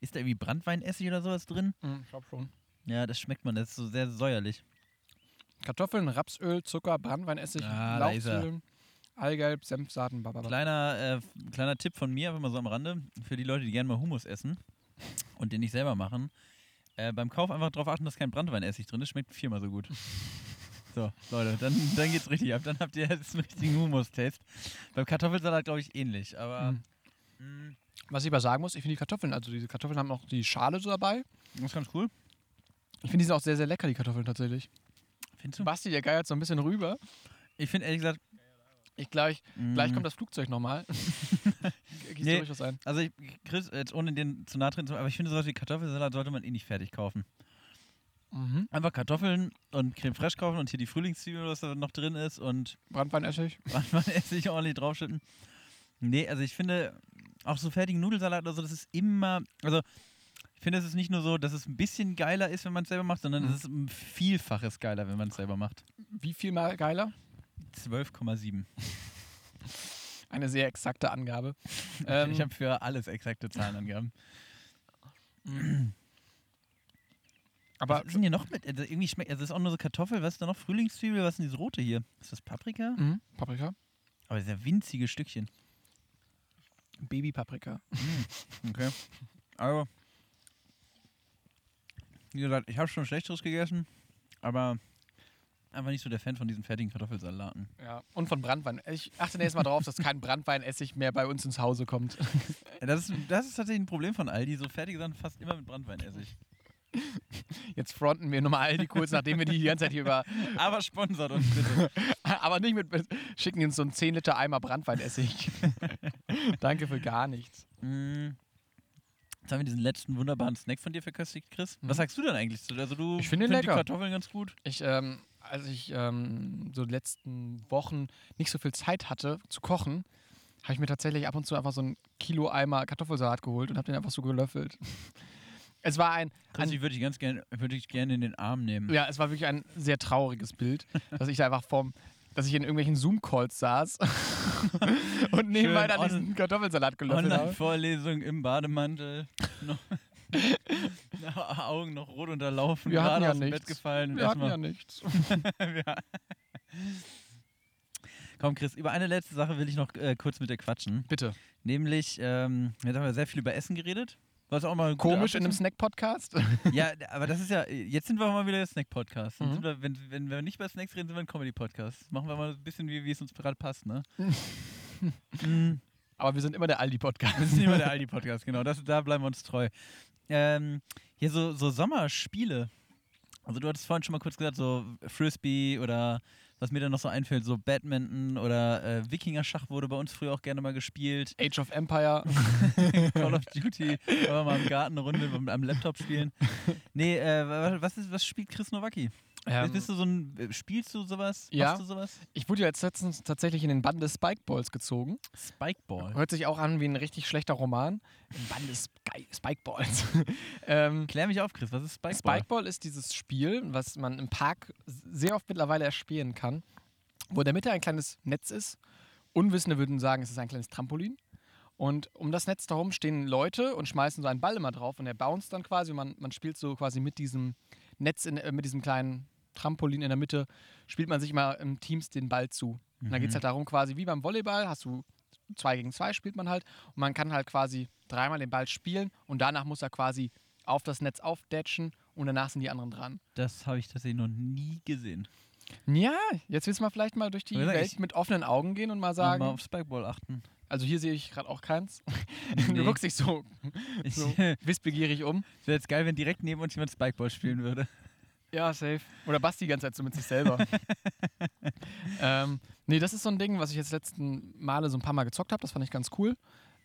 ist da irgendwie Brandweinessig oder sowas drin? Hm, ich glaub schon. Ja, das schmeckt man, das ist so sehr säuerlich. Kartoffeln, Rapsöl, Zucker, Brandweinessig, Ah. Lauchzwiebeln, Eigelb, Senfsaaten, bababa. Kleiner, äh, kleiner Tipp von mir, einfach mal so am Rande, für die Leute, die gerne mal Hummus essen und den nicht selber machen. Äh, beim Kauf einfach darauf achten, dass kein Brandweinessig drin ist, schmeckt viermal so gut. [laughs] So, Leute, dann, dann geht's richtig ab. Dann habt ihr jetzt einen richtigen Hummus-Taste. Beim Kartoffelsalat, glaube ich, ähnlich. Aber Mhm. mh, Was ich aber sagen muss, ich finde die Kartoffeln, also diese Kartoffeln haben auch die Schale so dabei. das ist ganz cool. Ich finde, die sind auch sehr, sehr lecker, die Kartoffeln tatsächlich. Findest du? Basti, der geiert so ein bisschen rüber. Ich finde ehrlich gesagt. Ich gleich, gleich mh, kommt das Flugzeug nochmal. [laughs] Gießt Nee. was ein. Also, ich, Chris, jetzt ohne den zu nahe treten zu aber ich finde, sowas wie Kartoffelsalat sollte man eh nicht fertig kaufen. Mhm. Einfach Kartoffeln und Creme fraiche kaufen und hier die Frühlingszwiebel, was da noch drin ist und Brandweinessig. manchmal [laughs] Essig ordentlich draufschütten. Nee, also ich finde, auch so fertigen Nudelsalat oder so, das ist immer, also ich finde, es ist nicht nur so, dass es ein bisschen geiler ist, wenn man es selber macht, sondern Mhm. es ist ein Vielfaches geiler, wenn man es selber macht. Wie viel mal geiler? 12,7. [laughs] Eine sehr exakte Angabe. [laughs] ähm, ich habe für alles exakte Zahlenangaben. [clears throat] aber was ist denn hier noch mit? Also irgendwie schmeckt, also es ist auch nur so Kartoffel, was ist da noch? Frühlingszwiebel, was ist denn dieses rote hier? Ist das Paprika? Mhm. Paprika. Aber das ja winzige Stückchen. Babypaprika. [laughs] Okay. Also, wie gesagt, ich habe schon Schlechteres gegessen, aber einfach nicht so der Fan von diesen fertigen Kartoffelsalaten. Ja. Und von Brandwein. Ich achte nächstes Mal darauf, dass kein Brandweinessig mehr bei uns ins Hause kommt. [laughs] Das ist, das ist tatsächlich ein Problem von Aldi. So fertige Sachen fast immer mit Brandweinessig. Jetzt fronten wir nochmal Aldi kurz, nachdem wir die die ganze Zeit hier über. [laughs] Aber sponsert uns bitte. [laughs] Aber nicht mit. schicken uns so einen 10 Liter Eimer Brandweinessig. Danke für gar nichts. Mm. Jetzt haben wir diesen letzten wunderbaren Snack von dir verköstigt, Chris. Was Mhm. sagst du denn eigentlich zu? Also du Ich finde lecker. die Kartoffeln ganz gut. Ich, ähm, als ich ähm, so die letzten Wochen nicht so viel Zeit hatte zu kochen, habe ich mir tatsächlich ab und zu einfach so ein Kilo Eimer Kartoffelsalat geholt und habe den einfach so gelöffelt. [laughs] Es war ein, Chris, ein ich würde dich ganz gerne würde ich gerne in den Arm nehmen. ja, es war wirklich ein sehr trauriges Bild, [laughs] dass ich da einfach vorm, dass ich in irgendwelchen Zoom-Calls saß [laughs] und nebenbei dann diesen Kartoffelsalat gelöffelt habe. Online-Vorlesung im Bademantel. [laughs] Augen noch rot unterlaufen, Wir gerade ja aus dem nichts. Bett gefallen. Wir hatten ja erstmal- nichts. [laughs] [laughs] Ja. Komm, Chris, über eine letzte Sache will ich noch äh, kurz mit dir quatschen. Bitte. Nämlich, ähm, jetzt haben wir sehr viel über Essen geredet. Was auch mal Komisch in einem Snack-Podcast. Ja, aber das ist ja, jetzt sind wir mal wieder der Snack-Podcast. Mhm. sind wir- Wenn, wenn wir nicht bei Snacks reden, sind wir ein Comedy-Podcast. Machen wir mal ein bisschen, wie, wie es uns gerade passt, ne? Mhm. Aber wir sind immer der Aldi-Podcast. Ist nicht mal der Aldi-Podcast, genau. Das, da bleiben wir uns treu. Ähm, hier so, so Sommerspiele. Also du hattest vorhin schon mal kurz gesagt, so Frisbee oder was mir dann noch so einfällt, so Badminton oder äh, Wikinger-Schach wurde bei uns früher auch gerne mal gespielt. Age of Empire. [laughs] Call of Duty, aber mal im Garten eine Runde am- am Laptop spielen. Nee, äh, wa- was, ist, was spielt Chris Nowacki? Ähm, Bist du so ein, äh, spielst du sowas? Ja. Machst du sowas? ich wurde ja jetzt letztens tatsächlich in den Bann des Spikeballs gezogen. Spikeball. Hört sich auch an wie ein richtig schlechter Roman. Im Bann des Spikeballs. [laughs] ähm, Klär mich auf, Chris, was ist Spikeball? Spikeball ist dieses Spiel, was man im Park sehr oft mittlerweile erspielen kann, wo in der Mitte ein kleines Netz ist. Unwissende würden sagen, es ist ein kleines Trampolin. Und um das Netz darum stehen Leute und schmeißen so einen Ball immer drauf und der bounced dann quasi. Und man, man spielt so quasi mit diesem Netz, in, äh, mit diesem kleinen Trampolin in der Mitte, spielt man sich mal im Teams den Ball zu. Und da geht es Mhm. halt darum, quasi wie beim Volleyball, hast du zwei gegen zwei, spielt man halt. Und man kann halt quasi dreimal den Ball spielen und danach muss er quasi auf das Netz aufdatchen und danach sind die anderen dran. Das habe ich tatsächlich noch nie gesehen. Ja, jetzt willst du mal vielleicht mal durch die Welt mit offenen Augen gehen und mal Mal sagen, auf Spikeball achten. Also hier sehe ich gerade auch keins. [laughs] Nee. Du guckst dich so, so Wäre [laughs] wissbegierig um. jetzt geil, wenn direkt neben uns jemand Spikeball spielen würde. Ja, safe. Oder Basti die ganze Zeit so mit sich selber. [laughs] ähm, nee, das ist so ein Ding, was ich jetzt letzten Male so ein paar Mal gezockt habe. Das fand ich ganz cool.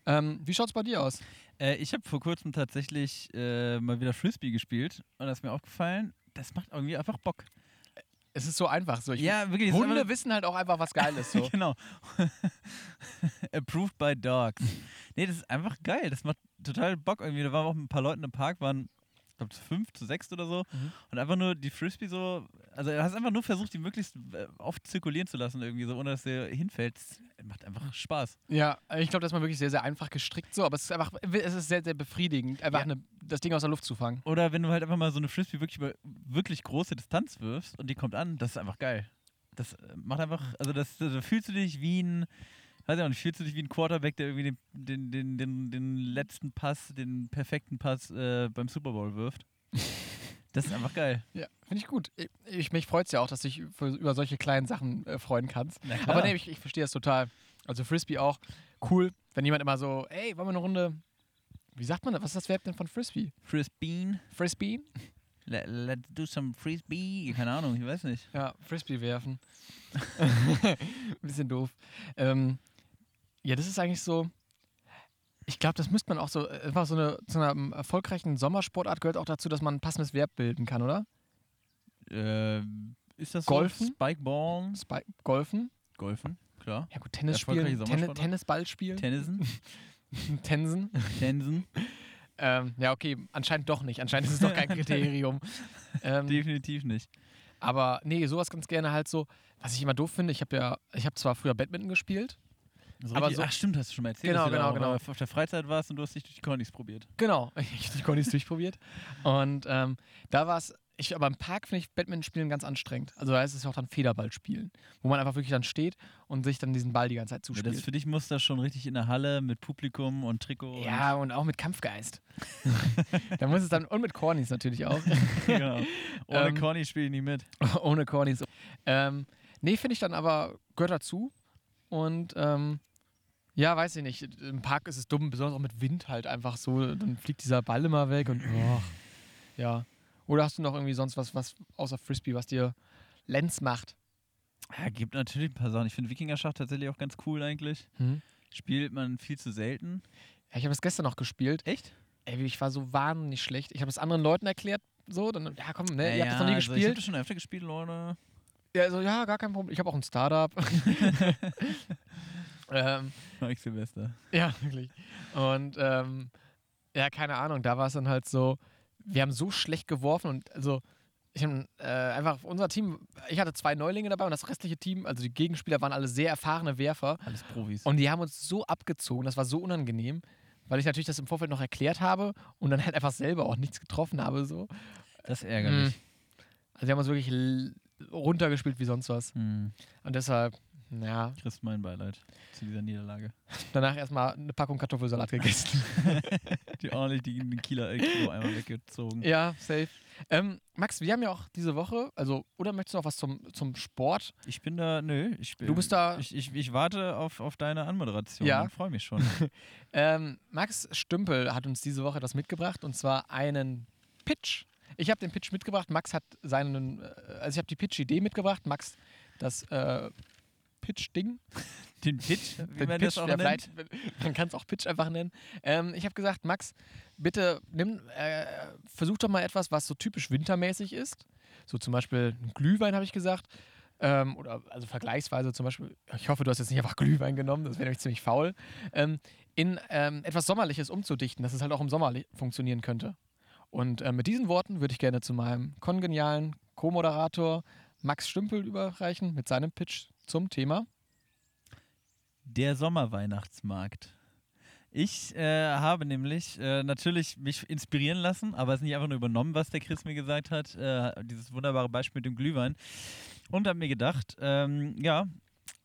Ähm, wie schaut's bei dir aus? Äh, ich habe vor kurzem tatsächlich äh, mal wieder Frisbee gespielt und das ist mir aufgefallen, das macht irgendwie einfach Bock. Es ist so einfach. So. Ich ja, wirklich. Hunde einfach- wissen halt auch einfach, was geil ist. So. [laughs] genau. [laughs] Approved by Dogs. Nee, das ist einfach geil. Das macht total Bock irgendwie. Da waren auch ein paar Leute im Park, waren, ich glaube, zu fünf, zu sechs oder so. Mhm. Und einfach nur die Frisbee so, also du hast einfach nur versucht, die möglichst äh, oft zirkulieren zu lassen irgendwie, so ohne dass der hinfällt. Das macht einfach Spaß. Ja, ich glaube, das ist mal wirklich sehr, sehr einfach gestrickt so, aber es ist einfach, es ist sehr, sehr befriedigend, einfach Ja. eine, das Ding aus der Luft zu fangen. Oder wenn du halt einfach mal so eine Frisbee wirklich über wirklich große Distanz wirfst und die kommt an, das ist einfach geil. Das äh, macht einfach, also das, da fühlst du dich wie ein, weiß ich auch nicht, fühlst du dich wie ein Quarterback, der irgendwie den, den, den, den, letzten Pass, den perfekten Pass äh, beim Super Bowl wirft. Das ist einfach geil. [laughs] Ja, finde ich gut. Ich, ich, mich freut es ja auch, dass du dich für, über solche kleinen Sachen äh, freuen kannst. Aber nee, ich, ich verstehe das total. Also Frisbee auch cool, wenn jemand immer so, ey, wollen wir eine Runde, wie sagt man das? Was ist das Verb denn von Frisbee? Frisbee. Frisbee? Let, let's do some Frisbee. Keine Ahnung, ich weiß nicht. Ja, Frisbee werfen. [laughs] Bisschen doof. Ähm, ja, das ist eigentlich so. Ich glaube, das müsste man auch so. Einfach so eine, zu einer ähm, erfolgreichen Sommersportart gehört auch dazu, dass man ein passendes Verb bilden kann, oder? Äh, ist das Golfen? so? Spikeball? Spi Golfen. Golfen, klar. Ja, gut, Tennis spielen. Tennis? Tennisball spielen. Tennisen? [laughs] Tensen. Tensen? Ähm, ja, okay, anscheinend doch nicht. Anscheinend ist es doch kein Kriterium. ähm, [laughs] Definitiv nicht. aber nee, sowas ganz gerne halt so. Was ich immer doof finde, ich habe ja, ich habe zwar früher Badminton gespielt, So Aber richtig- so- Ach, stimmt, hast du schon mal erzählt. Genau, dass du genau, genau. Auf der Freizeit warst und du hast dich durch die Cornys probiert. Genau, [laughs] ich habe die Cornys durchprobiert. Und ähm, da war es, ich, aber im Park finde ich Badminton spielen ganz anstrengend. Also da ist es ja auch dann Federball spielen, wo man einfach wirklich dann steht und sich dann diesen Ball die ganze Zeit Ja, das zuspielt. für dich muss das schon richtig in der Halle mit Publikum und Trikot. Ja, und auch mit Kampfgeist. [laughs] da muss es dann, und mit Cornys natürlich auch. Und, [laughs] genau. Ohne Ähm, Corny spiele ich nicht mit. Ohne Cornys. Ähm, nee, finde ich dann aber, gehört dazu. Und ähm, ja, weiß ich nicht. Im Park ist es dumm, besonders auch mit Wind halt einfach so. Dann fliegt dieser Ball immer weg und oh, ja. Oder hast du noch irgendwie sonst was, was außer Frisbee, was dir Lenz macht? Ja, gibt natürlich ein paar Sachen. Ich finde Wikingerschach tatsächlich auch ganz cool eigentlich. Hm? Spielt man viel zu selten. Ja, ich habe das gestern noch gespielt. Echt? Ey, ich war so wahnsinnig schlecht. Ich habe es anderen Leuten erklärt. So, dann, ja komm, ne, ihr habt das noch nie also Ich habe gespielt. schon öfter gespielt, Leute. Ja, so, ja, gar kein Problem. Ich habe auch ein Startup. [laughs] ähm, Mike Silvester. Ja, wirklich. Und ähm, ja, keine Ahnung, da war es dann halt so, wir haben so schlecht geworfen und also ich habe äh, einfach unser Team, ich hatte zwei Neulinge dabei und das restliche Team, also die Gegenspieler waren alle sehr erfahrene Werfer Alles Profis. und die haben uns so abgezogen, das war so unangenehm, weil ich natürlich das im Vorfeld noch erklärt habe und dann halt einfach selber auch nichts getroffen habe so. das ist ärgerlich. Also die haben uns wirklich runtergespielt wie sonst was Hm. und deshalb, ja, Kriegst mein Beileid zu dieser Niederlage. [laughs] danach erstmal eine Packung Kartoffelsalat [laughs] gegessen. [laughs] Die ordentlich die, den Kieler äh, Kilo einmal weggezogen. Ja, safe. Ähm, Max, wir haben ja auch diese Woche, also, oder möchtest du noch was zum, zum Sport? Ich bin da, nö. Ich bin, Du bist da- Ich, ich, ich warte auf, auf deine Anmoderation Ja. und freue mich schon. Ähm, Max Stümpel hat uns diese Woche etwas mitgebracht und zwar einen Pitch. Ich habe den Pitch mitgebracht, Max hat seinen, äh, also ich habe die Pitch-Idee mitgebracht, Max das äh, Pitch-Ding. [laughs] Den Pitch, wie Den man Pitch, das auch nennt. man kann es auch Pitch einfach nennen. Ähm, ich habe gesagt, Max, bitte nimm, äh, versuch doch mal etwas, was so typisch wintermäßig ist. So zum Beispiel ein Glühwein, habe ich gesagt. Ähm, oder also vergleichsweise zum Beispiel, ich hoffe, du hast jetzt nicht einfach Glühwein genommen, das wäre nämlich ziemlich faul. Ähm, in ähm, etwas Sommerliches umzudichten, dass es halt auch im Sommer funktionieren könnte. Und äh, mit diesen Worten würde ich gerne zu meinem kongenialen Co-Moderator Max Stümpel überreichen mit seinem Pitch zum Thema. Der Sommerweihnachtsmarkt. Ich äh, habe nämlich äh, natürlich mich inspirieren lassen, aber es ist nicht einfach nur übernommen, was der Chris mir gesagt hat. Äh, dieses wunderbare Beispiel mit dem Glühwein. Und habe mir gedacht, ähm, ja,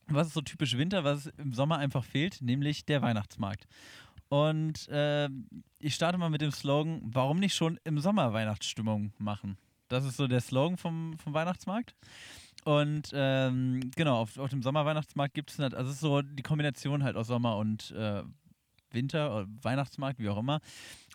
was ist so typisch Winter, was im Sommer einfach fehlt, nämlich der Weihnachtsmarkt. Und äh, ich starte mal mit dem Slogan, warum nicht schon im Sommer Weihnachtsstimmung machen? Das ist so der Slogan vom, vom Weihnachtsmarkt. Und ähm, genau, auf, auf dem Sommerweihnachtsmarkt gibt es, also es ist so die Kombination halt aus Sommer und äh, Winter, oder Weihnachtsmarkt, wie auch immer.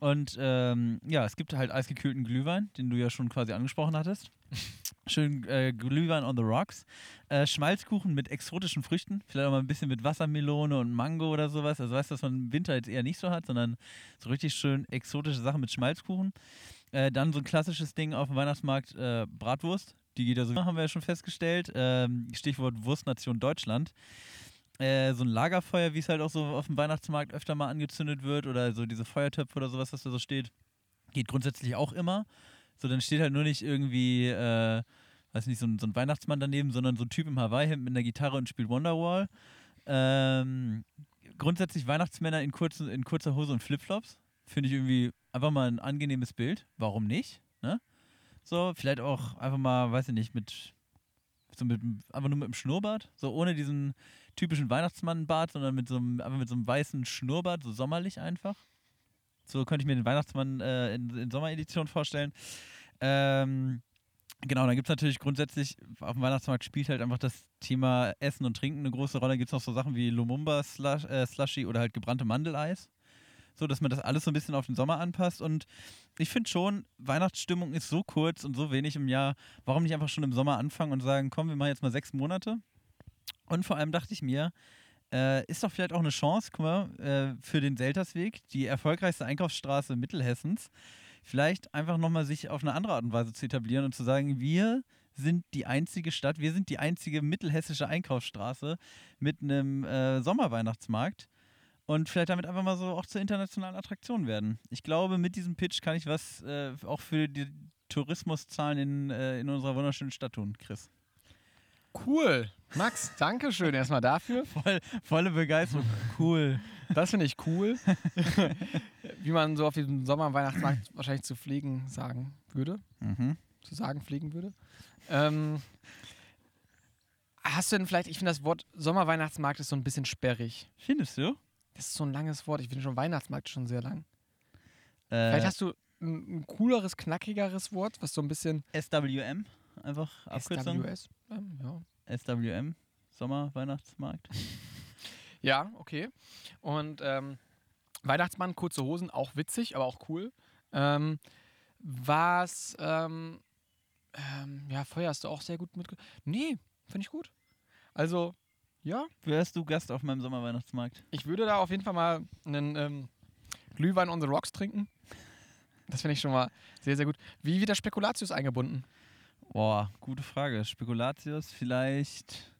Und ähm, ja, es gibt halt eisgekühlten Glühwein, den du ja schon quasi angesprochen hattest. [laughs] Schön äh, Glühwein on the rocks. Äh, Schmalzkuchen mit exotischen Früchten, vielleicht auch mal ein bisschen mit Wassermelone und Mango oder sowas. Also weißt du, was man im Winter jetzt eher nicht so hat, sondern so richtig schön exotische Sachen mit Schmalzkuchen. Äh, dann so ein klassisches Ding auf dem Weihnachtsmarkt, äh, Bratwurst. Die geht ja so, haben wir ja schon festgestellt. Ähm, Stichwort Wurstnation Deutschland. Äh, so ein Lagerfeuer, wie es halt auch so auf dem Weihnachtsmarkt öfter mal angezündet wird oder so diese Feuertöpfe oder sowas, was da so steht, geht grundsätzlich auch immer. So, dann steht halt nur nicht irgendwie, äh, weiß nicht, so ein, so ein Weihnachtsmann daneben, sondern so ein Typ im Hawaii-Hemd mit einer Gitarre und spielt Wonderwall. Ähm, grundsätzlich Weihnachtsmänner in, kurzen, in kurzer Hose und Flipflops. Finde ich irgendwie einfach mal ein angenehmes Bild. Warum nicht? Ne? So, vielleicht auch einfach mal, weiß ich nicht, mit So mit, einfach nur mit dem Schnurrbart, so ohne diesen typischen Weihnachtsmannbart, sondern mit so einem, mit so einem weißen Schnurrbart, so sommerlich einfach. So könnte ich mir den Weihnachtsmann äh, in, in Sommeredition vorstellen. Ähm, genau, dann gibt es natürlich grundsätzlich, auf dem Weihnachtsmarkt spielt halt einfach das Thema Essen und Trinken eine große Rolle. Gibt es noch so Sachen wie Lumumba Slush, äh, Slushy oder halt gebrannte Mandeleis. So, dass man das alles so ein bisschen auf den Sommer anpasst. Und ich finde schon, Weihnachtsstimmung ist so kurz und so wenig im Jahr. Warum nicht einfach schon im Sommer anfangen und sagen, komm, wir machen jetzt mal sechs Monate? Und vor allem dachte ich mir, äh, ist doch vielleicht auch eine Chance, guck mal, äh, für den Seltersweg, die erfolgreichste Einkaufsstraße Mittelhessens, vielleicht einfach nochmal sich auf eine andere Art und Weise zu etablieren und zu sagen, wir sind die einzige Stadt, wir sind die einzige mittelhessische Einkaufsstraße mit einem äh, Sommerweihnachtsmarkt und vielleicht damit einfach mal so auch zur internationalen Attraktion werden. Ich glaube, mit diesem Pitch kann ich was äh, auch für die Tourismuszahlen in, äh, in unserer wunderschönen Stadt tun, Chris. Cool. Max, danke schön erstmal dafür. Voll, volle Begeisterung. Cool. Das finde ich cool. [laughs] Wie man so auf diesem Sommer-Weihnachtsmarkt wahrscheinlich zu pflegen sagen würde. Mhm. Zu sagen pflegen würde. Ähm, hast du denn vielleicht, ich finde das Wort Sommer-Weihnachtsmarkt ist so ein bisschen sperrig. Findest du? Das ist so ein langes Wort. Ich finde schon Weihnachtsmarkt schon sehr lang. Äh, Vielleicht hast du ein, ein cooleres, knackigeres Wort, was so ein bisschen SWM, einfach Abkürzung. SWS. Ähm, ja. SWM, Sommer, Weihnachtsmarkt. [laughs] Ja, okay. Und ähm, Weihnachtsmann, kurze Hosen, auch witzig, aber auch cool. Ähm, was, ähm, ähm, ja, Feuer hast du auch sehr gut mitge... Nee, finde ich gut. Also, ja, Wärst du Gast auf meinem Sommerweihnachtsmarkt? ich würde da auf jeden Fall mal einen ähm, Glühwein on the Rocks trinken. Das finde ich schon mal sehr, sehr gut. Wie wird der Spekulatius eingebunden? Boah, gute Frage. Spekulatius vielleicht.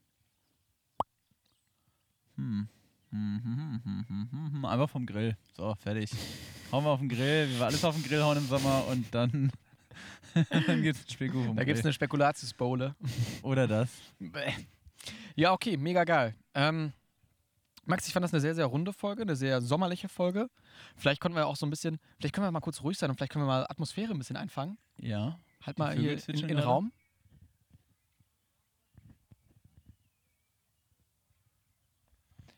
Hm. Hm, hm, hm, hm, hm, hm, hm. Einfach vom Grill. So, fertig. Hauen wir auf den Grill, wie wir alles auf den Grill hauen im Sommer und dann, dann gibt's ein Speku vom Da gibt es eine Spekulatius-Bowle. Oder das. Ja, okay, mega geil. Ähm, Max, ich fand das eine sehr, sehr runde Folge, eine sehr sommerliche Folge. Vielleicht konnten wir auch so ein bisschen, vielleicht können wir mal kurz ruhig sein und vielleicht können wir mal Atmosphäre ein bisschen einfangen. Ja. Halt mal hier in, gerade. Raum.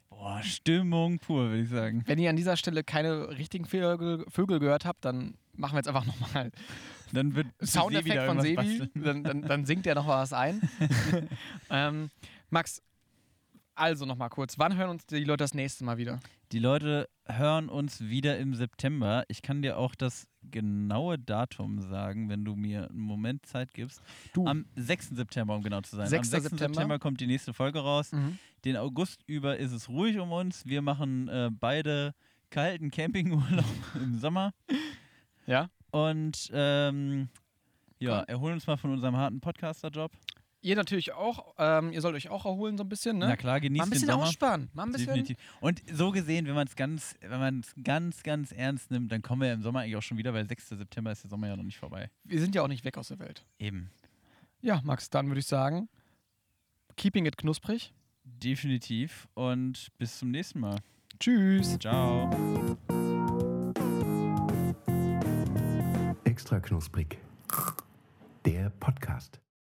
Boah, Stimmung pur, würde ich sagen. Wenn ihr an dieser Stelle keine richtigen Vögel, Vögel gehört habt, dann machen wir jetzt einfach nochmal Dann wird Soundeffekt von Sebi. Dann, dann, dann singt er noch was ein. [laughs] ähm, Max, also nochmal kurz. Wann hören uns die Leute das nächste Mal wieder? Die Leute hören uns wieder im September. Ich kann dir auch das genaue Datum sagen, wenn du mir einen Moment Zeit gibst. Du. Am 6. September, um genau zu sein. 6. Am 6. September. September. kommt die nächste Folge raus. Mhm. Den August über ist es ruhig um uns. Wir machen äh, beide kalten Campingurlaub [laughs] im Sommer. Ja. Und ähm, ja, erholen uns mal von unserem harten Podcaster-Job. Ihr natürlich auch. Ähm, ihr sollt euch auch erholen so ein bisschen, ne? Na klar, Mal genießt ein den bisschen Sommer. ausspannen. Mal ein bisschen. Definitiv. Und so gesehen, wenn man es ganz, wenn man es ganz, ganz ernst nimmt, dann kommen wir im Sommer eigentlich auch schon wieder, weil 6. September ist der Sommer ja noch nicht vorbei. Wir sind ja auch nicht weg aus der Welt. Eben. Ja, Max, dann würde ich sagen, keeping it knusprig. Definitiv. Und bis zum nächsten Mal. Tschüss. Ciao. Extra knusprig. Der Podcast.